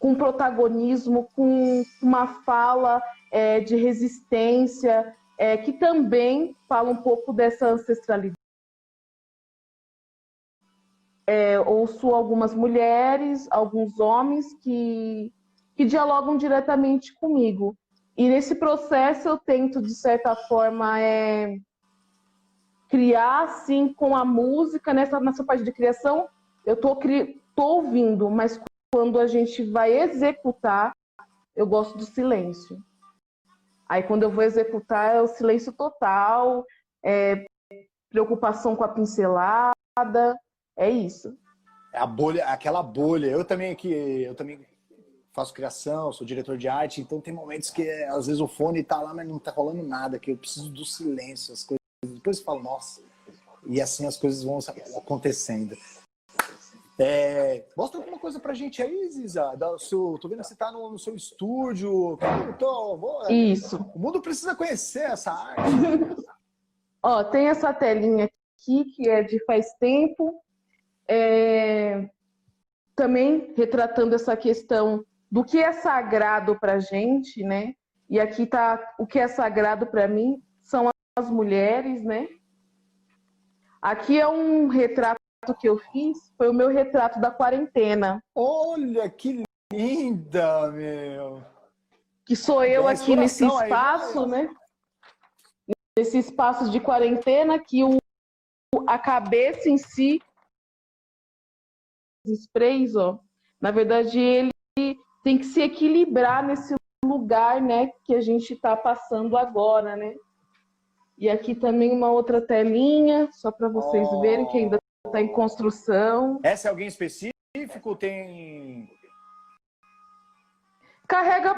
com protagonismo, com uma fala é, de resistência, é, que também fala um pouco dessa ancestralidade. É, ouço algumas mulheres, alguns homens que, que dialogam diretamente comigo. E nesse processo eu tento, de certa forma, é, criar, assim, com a música, nessa, nessa parte de criação, eu tô, tô ouvindo, mas quando a gente vai executar, eu gosto do silêncio. Aí quando eu vou executar é o silêncio total, é preocupação com a pincelada, é isso. É a bolha, aquela bolha. Eu também aqui, eu também faço criação, sou diretor de arte, então tem momentos que às vezes o fone tá lá, mas não tá rolando nada, que eu preciso do silêncio, as coisas. Depois eu falo, nossa. E assim as coisas vão acontecendo. É, mostra alguma coisa pra gente aí, Ziza. Da, seu, tô vendo que você tá no, no seu estúdio. Vou, é, Isso. O mundo precisa conhecer essa arte. *laughs* Ó, tem essa telinha aqui que é de faz tempo. É, também retratando essa questão do que é sagrado pra gente, né? E aqui tá o que é sagrado para mim são as mulheres, né? Aqui é um retrato que eu fiz foi o meu retrato da quarentena. Olha que linda, meu! Que sou eu aqui nesse espaço, aí, né? Nesse espaço de quarentena que o, a cabeça em si sprays, ó, na verdade ele tem que se equilibrar nesse lugar, né, que a gente está passando agora, né? E aqui também uma outra telinha, só para vocês oh. verem que ainda Está em construção. Essa é alguém específico? Tem. Carrega.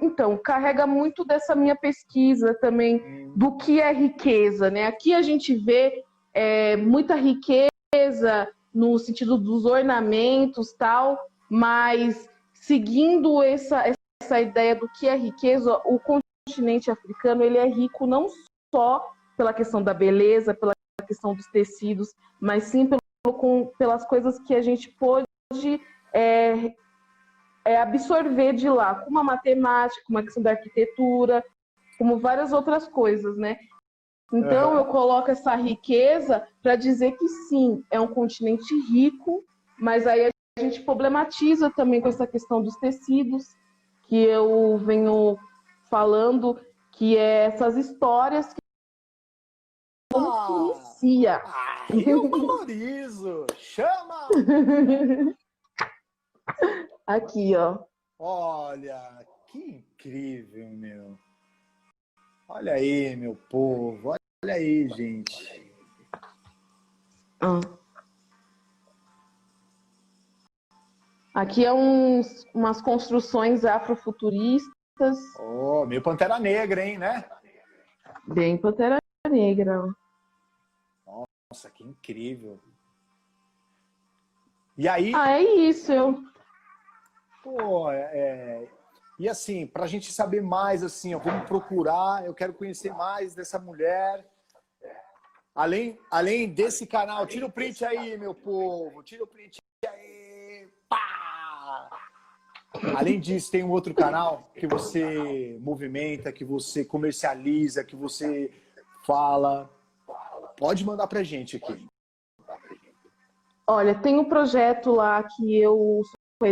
Então, carrega muito dessa minha pesquisa também hum. do que é riqueza, né? Aqui a gente vê é, muita riqueza no sentido dos ornamentos tal, mas seguindo essa, essa ideia do que é riqueza, o continente africano ele é rico não só pela questão da beleza, pela questão dos tecidos, mas sim pelo com, pelas coisas que a gente pôde é, é, absorver de lá, como a matemática, como a questão da arquitetura, como várias outras coisas, né? Então uhum. eu coloco essa riqueza para dizer que sim, é um continente rico, mas aí a gente problematiza também com essa questão dos tecidos, que eu venho falando, que é essas histórias que como se inicia. Ah, eu valorizo! Chama! *laughs* Aqui, ó. Olha, que incrível, meu. Olha aí, meu povo. Olha aí, gente. Ah. Aqui é uns, umas construções afrofuturistas. Oh, meio Pantera Negra, hein, né? Bem Pantera Negra. Nossa, que incrível. E aí? Ah, é isso. Eu... Pô, é, é e assim, para a gente saber mais, assim, ó, vamos procurar, eu quero conhecer mais dessa mulher. Além, além desse canal, tira o print aí, meu povo, tira o print aí. Pá! Além disso, tem um outro canal que você movimenta, que você comercializa, que você fala. Pode mandar pra gente aqui. Olha, tem um projeto lá que eu sou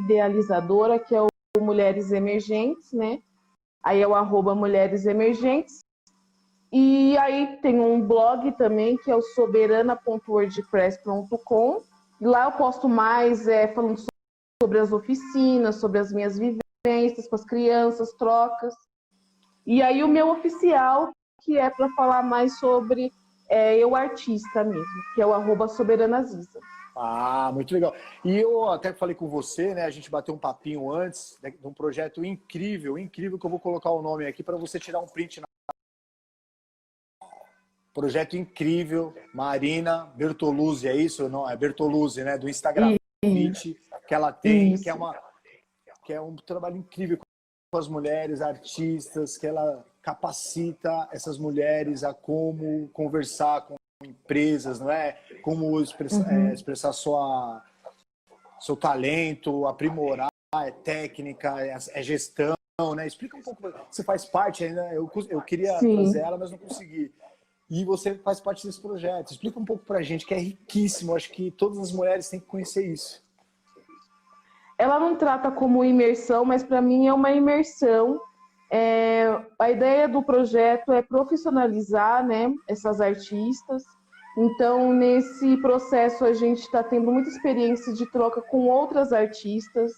idealizadora, que é o Mulheres Emergentes, né? Aí é o arroba Mulheres Emergentes. E aí tem um blog também, que é o soberana.wordpress.com. Lá eu posto mais é, falando sobre as oficinas, sobre as minhas vivências com as crianças, trocas. E aí o meu oficial, que é para falar mais sobre é, eu artista mesmo, que é o arroba soberanazisa. Ah, muito legal. E eu até falei com você, né? A gente bateu um papinho antes né, de um projeto incrível, incrível, que eu vou colocar o nome aqui para você tirar um print. Na... Projeto incrível, Marina Bertoluzzi, é isso? Não, é Bertoluzzi, né? Do Instagram que ela tem, isso. que é uma que é um trabalho incrível com as mulheres artistas, que ela capacita essas mulheres a como conversar com empresas, não é? Como expressar, uhum. é, expressar sua, seu talento, aprimorar, é técnica, é, é, gestão, né? Explica um pouco. Você faz parte ainda, eu, eu queria Sim. trazer ela, mas não consegui. E você faz parte desse projeto. Explica um pouco pra gente, que é riquíssimo. Acho que todas as mulheres têm que conhecer isso. Ela não trata como imersão, mas para mim é uma imersão. É, a ideia do projeto é profissionalizar né, essas artistas, então, nesse processo, a gente está tendo muita experiência de troca com outras artistas.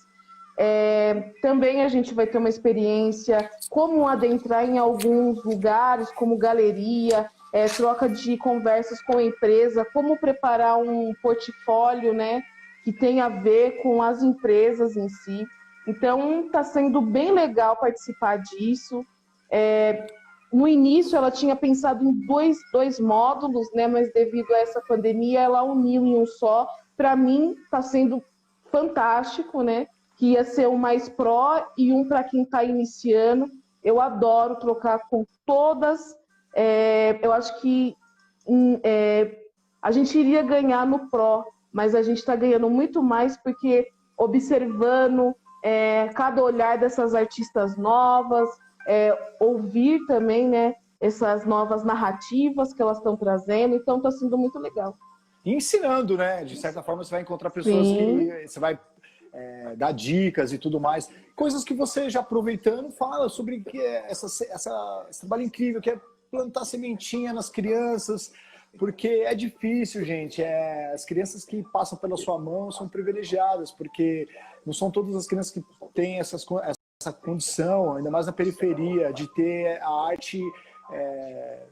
É, também a gente vai ter uma experiência como adentrar em alguns lugares, como galeria, é, troca de conversas com a empresa, como preparar um portfólio né, que tem a ver com as empresas em si. Então, está sendo bem legal participar disso. É, no início ela tinha pensado em dois, dois módulos, né? Mas devido a essa pandemia ela uniu em um só. Para mim está sendo fantástico, né? Que ia ser um mais pró e um para quem está iniciando. Eu adoro trocar com todas. É, eu acho que hum, é, a gente iria ganhar no pró, mas a gente está ganhando muito mais porque observando é, cada olhar dessas artistas novas, é, ouvir também, né, essas novas narrativas que elas estão trazendo, então está sendo muito legal. E ensinando, né? De certa forma, você vai encontrar pessoas Sim. que você vai é, dar dicas e tudo mais. Coisas que você já aproveitando fala sobre que é essa, essa, esse trabalho incrível que é plantar sementinha nas crianças, porque é difícil, gente. É, as crianças que passam pela sua mão são privilegiadas, porque não são todas as crianças que têm essas, essa condição, ainda mais na periferia, de ter a arte é,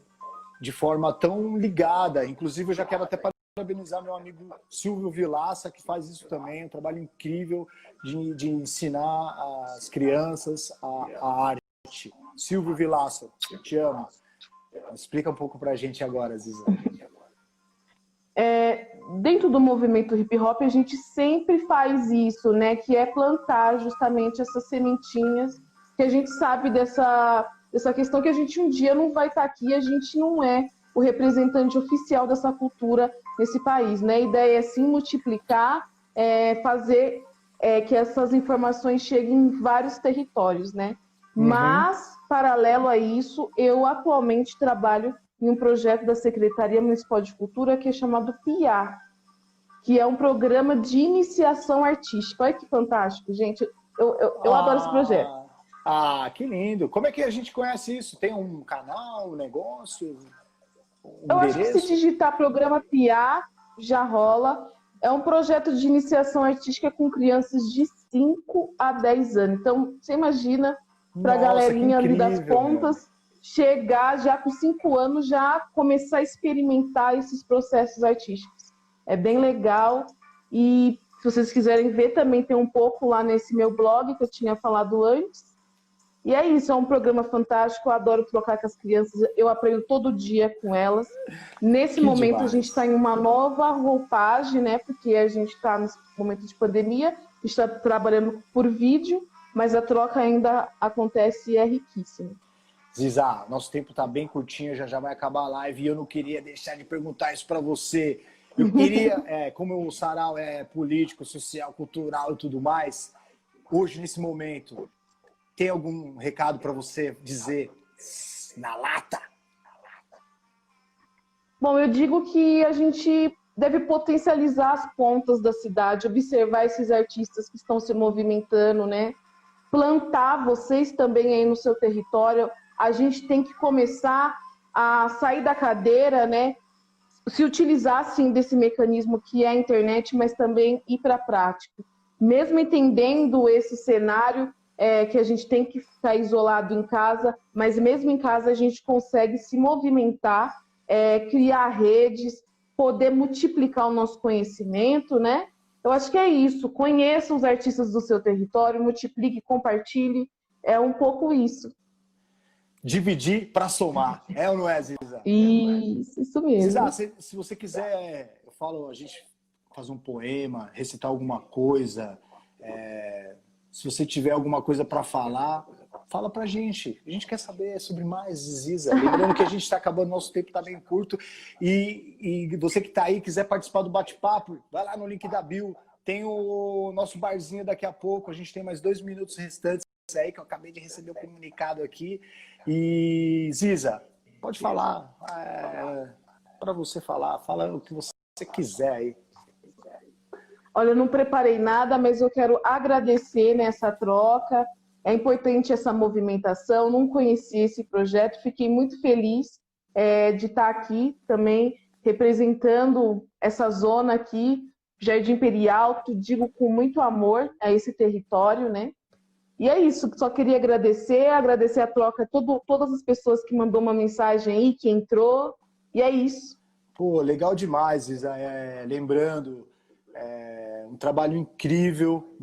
de forma tão ligada. Inclusive, eu já quero até parabenizar meu amigo Silvio Vilaça, que faz isso também, um trabalho incrível de, de ensinar as crianças a, a arte. Silvio Vilaça, te amo. Explica um pouco para a gente agora, Ziza. É, dentro do movimento hip hop, a gente sempre faz isso, né? Que é plantar justamente essas sementinhas, que a gente sabe dessa, dessa questão que a gente um dia não vai estar aqui, a gente não é o representante oficial dessa cultura nesse país. Né? A ideia é sim multiplicar, é, fazer é, que essas informações cheguem em vários territórios, né? Uhum. Mas, paralelo a isso, eu atualmente trabalho em um projeto da Secretaria Municipal de Cultura que é chamado PIA, que é um programa de iniciação artística. Olha que fantástico, gente. Eu, eu, eu ah, adoro esse projeto. Ah, que lindo. Como é que a gente conhece isso? Tem um canal, um negócio? Um eu acho que se digitar programa PIA, já rola. É um projeto de iniciação artística com crianças de 5 a 10 anos. Então, você imagina para a galerinha ali das pontas meu. chegar já com 5 anos, já começar a experimentar esses processos artísticos. É bem legal. E se vocês quiserem ver, também tem um pouco lá nesse meu blog que eu tinha falado antes. E é isso, é um programa fantástico, eu adoro trocar com as crianças, eu aprendo todo dia com elas. Nesse que momento demais. a gente está em uma nova roupagem, né? Porque a gente está nesse momento de pandemia, está trabalhando por vídeo, mas a troca ainda acontece e é riquíssima. Ziza, nosso tempo está bem curtinho, já já vai acabar a live e eu não queria deixar de perguntar isso para você. Eu *laughs* queria, é, como o Sarau é político, social, cultural e tudo mais, hoje, nesse momento, tem algum recado para você dizer na lata? Bom, eu digo que a gente deve potencializar as pontas da cidade, observar esses artistas que estão se movimentando, né? Plantar vocês também aí no seu território. A gente tem que começar a sair da cadeira, né? Se utilizar, assim, desse mecanismo que é a internet, mas também ir para a prática. Mesmo entendendo esse cenário, é, que a gente tem que ficar isolado em casa, mas mesmo em casa a gente consegue se movimentar, é, criar redes, poder multiplicar o nosso conhecimento, né? Eu acho que é isso. Conheça os artistas do seu território, multiplique, compartilhe. É um pouco isso. Dividir para somar. É ou não é, Ziza? Isso, isso mesmo. Ziza, se, se você quiser, eu falo, a gente faz um poema, recitar alguma coisa, é, se você tiver alguma coisa para falar, fala para a gente. A gente quer saber sobre mais, Ziza. Lembrando que a gente está acabando, nosso tempo está bem curto. E, e você que está aí, quiser participar do bate-papo, vai lá no link da Bill. Tem o nosso barzinho daqui a pouco. A gente tem mais dois minutos restantes aí, que eu acabei de receber o comunicado aqui. E, Ziza, pode falar. É, para você falar, fala o que você quiser aí. Olha, eu não preparei nada, mas eu quero agradecer nessa troca. É importante essa movimentação. Não conhecia esse projeto, fiquei muito feliz é, de estar aqui também representando essa zona aqui, Jardim Imperial, que digo com muito amor a esse território, né? E é isso, só queria agradecer, agradecer a troca, todo, todas as pessoas que mandou uma mensagem aí, que entrou, e é isso. Pô, legal demais, Isa. É, lembrando, é um trabalho incrível.